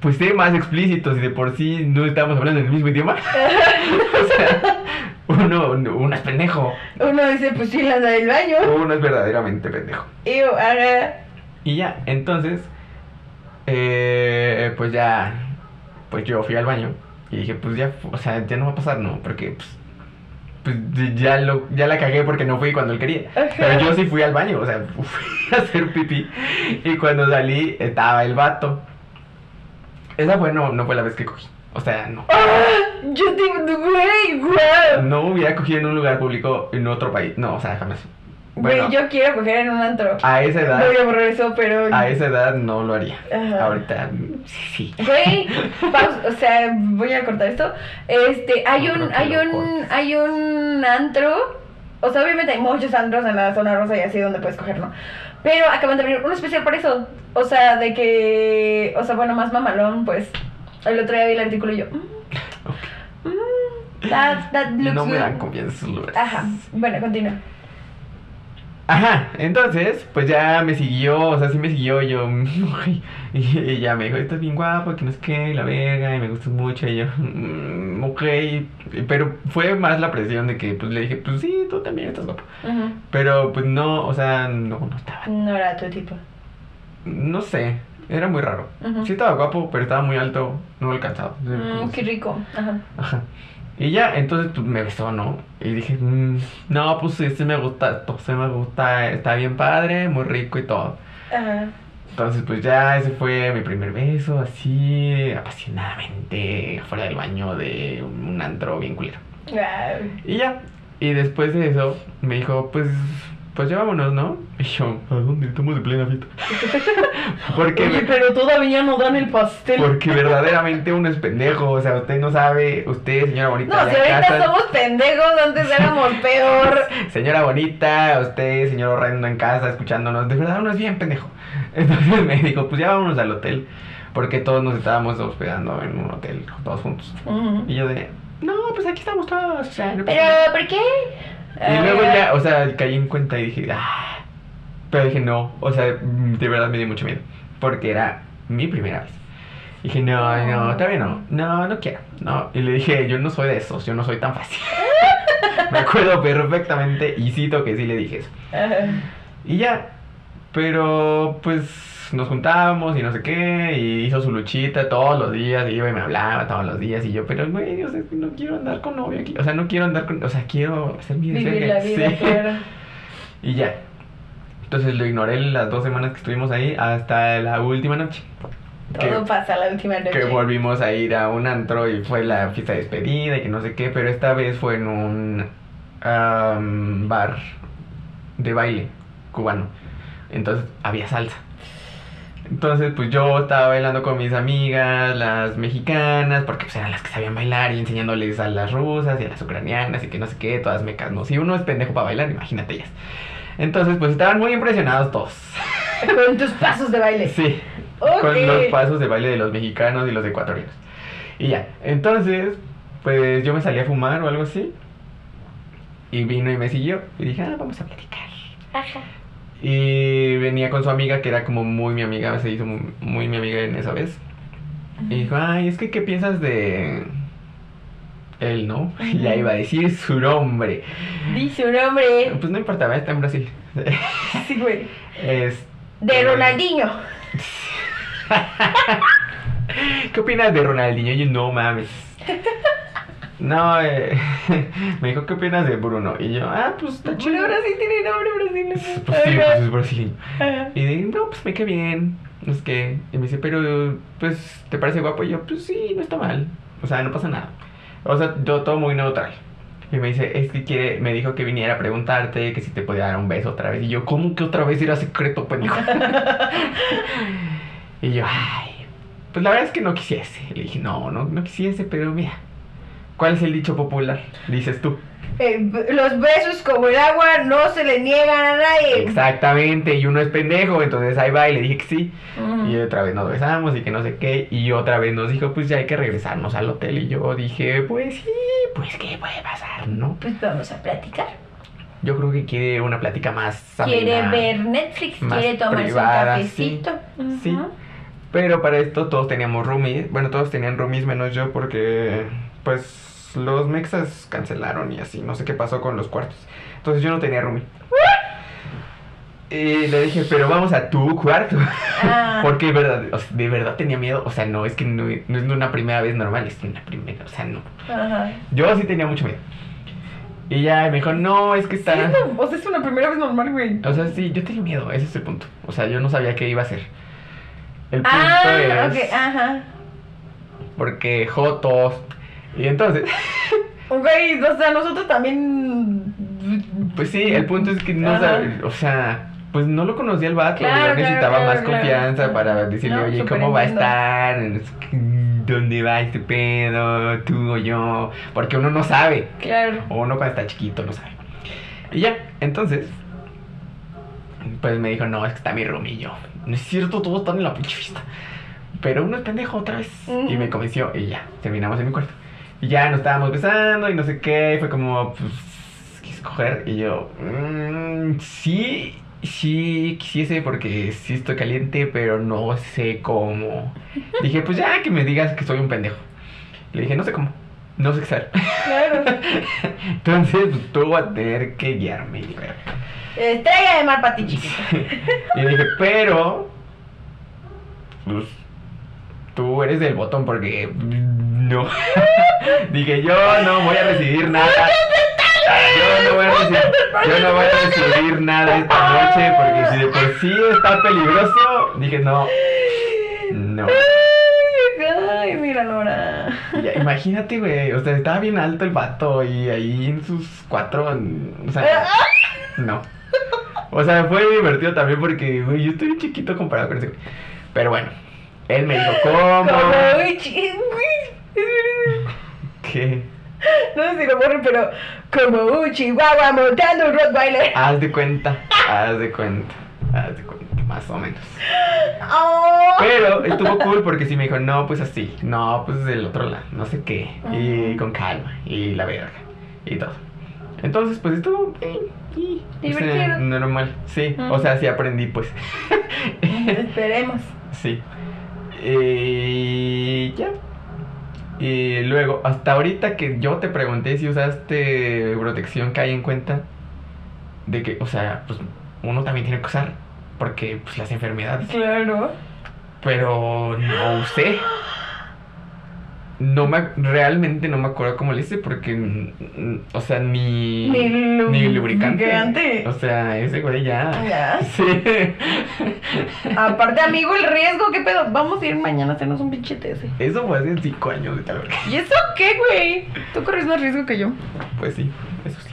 pues sé más explícitos y de por sí no estamos hablando en el mismo idioma. o sea, uno, uno es pendejo,
Uno dice, pues sí, la del baño.
uno es verdaderamente pendejo.
Y yo, ajá.
Y ya, entonces, eh, pues ya, pues yo fui al baño y dije, pues ya, o sea, ya no va a pasar, ¿no? Porque, pues, pues ya, lo, ya la cagué porque no fui cuando él quería.
Ajá.
Pero yo sí fui al baño, o sea, fui a hacer pipí. Y cuando salí, estaba el vato. Esa fue, no, no fue la vez que cogí. O sea, no.
¡Ah! Yo te güey, guau.
No hubiera cogido en un lugar público en otro país. No, o sea, jamás.
Güey,
Bueno,
yo quiero coger en un antro.
a esa edad,
Voy a borrar eso, pero.
a esa edad no lo haría.
Ajá.
Ahorita, sí.
Güey, pausa, o sea, voy a cortar esto. Este, hay
No
un, hay un, hay un antro. O sea, obviamente hay muchos antros en la zona rosa y así donde puedes coger, ¿no? Pero acaban de abrir uno especial por eso. O sea, de que. O sea, bueno, más mamalón, pues. El otro día vi el artículo y yo. mm, mm, that, that looks
No me dan confianza esos lugares.
Ajá, bueno, continúa.
Ajá, entonces, pues ya me siguió, o sea, sí me siguió, yo, y ella me dijo, estás bien guapo, que no es que, la verga, y me gustas mucho, y yo, "Mm, ok, pero fue más la presión de que, pues le dije, pues sí, tú también estás guapo, pero pues no, o sea, no, no estaba,
No era tu tipo.
no sé, era muy raro, sí estaba guapo, pero estaba muy alto, no alcanzado,
Mm, qué rico. Ajá.
Ajá. Y ya, entonces pues, me besó, ¿no? Y dije, "Mm, no, pues sí, sí me gusta esto, sí me gusta, está bien padre, muy rico y todo.
Ajá.
Entonces, pues ya ese fue mi primer beso, así, apasionadamente, afuera del baño de un antro bien culero. Y ya, y después de eso, me dijo, pues, pues ya vámonos, ¿no? Y yo, ¿a dónde? Estamos de plena fiesta. Porque...
Oye, pero todavía no dan el pastel.
Porque verdaderamente uno es pendejo, o sea, usted no sabe, usted, señora bonita,
No, si ahorita
casa,
somos pendejos, antes éramos peor.
señora bonita, usted, señor horrendo en casa, escuchándonos, de verdad uno es bien pendejo. Entonces me dijo, pues ya vámonos al hotel, porque todos nos estábamos hospedando en un hotel, todos juntos. Y yo de, no, pues aquí estamos todos, o sea, no
Pero,
nada".
¿por qué?
Y luego ya, o sea, caí en cuenta y dije, ah, pero dije, no, o sea, de verdad me dio mucho miedo, porque era mi primera vez. Y dije, no, no, todavía no, no, no quiero, no. Y le dije, yo no soy de esos, yo no soy tan fácil. me acuerdo perfectamente y cito que sí le dije eso. Y ya, pero pues nos juntábamos y no sé qué, y hizo su luchita todos los días, y iba y me hablaba todos los días, y yo, pero güey, o sea, no quiero andar con novio aquí, o sea, no quiero andar con, o sea, quiero hacer mi
Vivir
desvergue".
la vida,
Sí.
claro.
Y ya. Entonces lo ignoré las dos semanas que estuvimos ahí hasta la última noche. Que,
Todo pasa la última noche.
que volvimos a ir a un antro y fue la fiesta de despedida y que no sé qué, pero esta vez fue en un bar de baile cubano. Entonces había salsa. Entonces, pues yo estaba bailando con mis amigas, las mexicanas, porque pues eran las que sabían bailar y enseñándoles a las rusas y a las ucranianas y que no sé qué, todas mecas, ¿no? Si uno es pendejo para bailar, imagínate ellas. Entonces, pues estaban muy impresionados todos.
Con tus pasos de baile.
Sí, con los pasos de baile de los mexicanos y los ecuatorianos. Y ya, entonces, pues yo me salí a fumar o algo así. Y vino y me siguió. Y dije, ah, vamos a platicar.
Ajá.
Y venía con su amiga, que era como muy mi amiga, se hizo muy, muy mi amiga en esa vez. Y dijo, ay, es que, ¿qué piensas de él, no? Y ya iba a decir su nombre.
Di su nombre.
Pues no importa, está en Brasil.
Sí, güey.
Es...
De Ronaldinho.
¿Qué opinas de Ronaldinho? Yo, no mames. No, eh, me dijo, ¿qué opinas de Bruno? Y yo, ah, pues está chido.
Ahora sí tiene nombre brasileño.
Pues sí, pues es brasileño.
Ajá.
Y dije, no, pues me queda bien. No sé qué. Y me dice, pero, pues, ¿te parece guapo? Y yo, pues sí, no está mal. O sea, no pasa nada. O sea, yo todo muy neutral. Y me dice, es que quiere, me dijo que viniera a preguntarte que si te podía dar un beso otra vez. Y yo, ¿cómo que otra vez era secreto, pendejo? y yo, ay, pues la verdad es que no quisiese. Le dije, no, no, no quisiese, pero mira, ¿cuál es el dicho popular? Dices tú.
Eh, los besos como el agua no se le niegan a nadie.
Exactamente, y uno es pendejo, entonces ahí va y le dije que sí. Y otra vez nos besamos y que no sé qué. Y otra vez nos dijo, pues ya hay que regresarnos al hotel. Y yo dije, pues sí, pues qué puede pasar, ¿no?
Pues vamos a platicar.
Yo creo que quiere una plática más
Quiere
amena.
ver Netflix,
más
quiere tomarse
privada,
un cafecito.
sí, sí. Pero para esto todos teníamos roomies. Bueno, todos tenían roomies menos yo porque, pues, los mexas cancelaron y así. No sé qué pasó con los cuartos. Entonces yo no tenía roomie. Y le dije, pero vamos a tu cuarto.
Ah.
Porque de verdad, o sea, de verdad tenía miedo. O sea, no es que no, no es una primera vez normal, es una primera. O sea, no.
Ajá.
Yo sí tenía mucho miedo. Y ya me dijo, no, es que está.
Sí, o sea, es una primera vez normal, güey.
O sea, sí, yo tenía miedo, ese es el punto. O sea, yo no sabía qué iba a hacer. El punto
Ah,
es.
ok, ajá.
Porque Jotos. Y entonces,
Güey, o sea, nosotros también.
pues sí, el punto es que no sabía. O sea, pues no lo conocía el vato.
Claro,
yo necesitaba
claro,
más
claro.
confianza para decirle,
No,
oye, ¿cómo va a estar? ¿Dónde va este pedo? ¿Tú o yo? Porque uno no sabe.
Claro.
O uno cuando está chiquito no sabe. Y ya, entonces, pues me dijo, no, es que está mi yo. No es cierto, todos están en la pinche fiesta. Pero uno es pendejo otra vez. Y me convenció y ya, terminamos en mi cuarto. Y ya nos estábamos besando y no sé qué. y fue como, pues, ¿qué es coger? Y yo, "Mm, sí, sí quisiese porque sí estoy caliente, pero no sé cómo. Dije, pues ya que me digas que soy un pendejo. Le dije, no sé cómo, no sé qué hacer.
Claro.
Entonces, pues, tú vas a tener que guiarme.
Estrella de mar para ti, chiquito.
Y dije, pero. Pues. Tú eres del botón porque. No. dije, yo no voy a recibir nada. Yo no voy a recibir, yo no voy a recibir nada esta noche porque si de por sí está peligroso. Dije, no. No.
Ay, mira.
Ya, imagínate, güey. O sea, estaba bien alto el vato y ahí en sus cuatro. O sea, no. O sea, fue divertido también porque, güey, yo estoy chiquito comparado con ese. güey. Pero bueno, él me dijo, ¿cómo?
Güey.
¿Qué?
No sé si lo borro, pero como un chihuahua montando un Rottweiler.
Haz de cuenta, haz de cuenta, haz de cuenta, más o menos.
Oh.
Pero estuvo cool porque sí me dijo, no, pues así, no, pues del otro lado, no sé qué, y con calma, y la verga, y todo. Entonces, pues estuvo normal, sí, o sea, sí aprendí, pues.
Esperemos.
Sí. Y ya. Y luego, hasta ahorita que yo te pregunté si usaste protección, caí en cuenta de que, o sea, pues uno también tiene que usar, porque pues las enfermedades.
Claro.
Pero no usé. No me, realmente no me acuerdo cómo le hice porque, mm, o sea, ni,
Ni
ni lubricante. O sea, ese güey ya.
Ya.
Sí.
Aparte, amigo, el riesgo, ¿qué pedo? Vamos a ir mañana a hacernos un pinche TS.
Eso fue hace cinco años de tal vez.
¿Y eso qué, güey? Tú corres más riesgo que yo.
Pues sí, eso sí.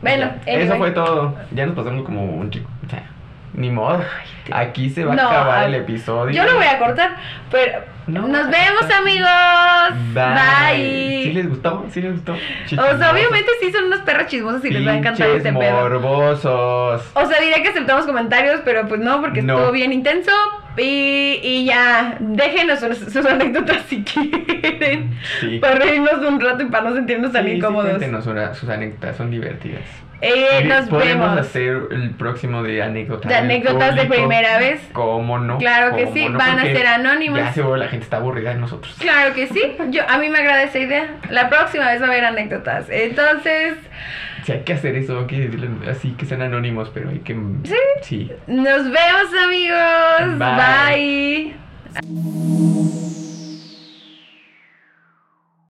Bueno,
eso fue todo. Ya nos pasamos como un chico. O sea, ni modo. Aquí se va
No,
a acabar el episodio.
Yo lo voy a cortar, pero
No.
nos vemos, amigos.
Bye.
Bye.
¿Sí les gustó? ¿Sí les gustó?
O sea, obviamente sí son unos perros chismosos y les va a encantar este pedo.
morbosos.
O sea, diría que aceptamos comentarios, pero pues no, porque
No.
estuvo bien intenso. Y, y ya, déjenos sus, sus anécdotas si quieren.
Sí.
Para reírnos un rato y para no sentirnos tan
Sí, sí,
incómodos.
cuéntenos una- sus anécdotas, son divertidas.
Eh, nos
Podemos
vemos.
hacer el próximo de anécdotas.
De anécdotas de primera vez.
¿Cómo no?
Claro que
¿Cómo
sí,
no?
van a ser anónimos.
Ya seguro la gente está aburrida de nosotros.
Claro que sí. Yo, a mí me agrada esa idea. La próxima vez va a haber anécdotas. Entonces,
Si hay que hacer eso, hay que decirle así que sean anónimos, pero hay que.
Sí.
Sí.
nos vemos, amigos.
Bye.
Bye.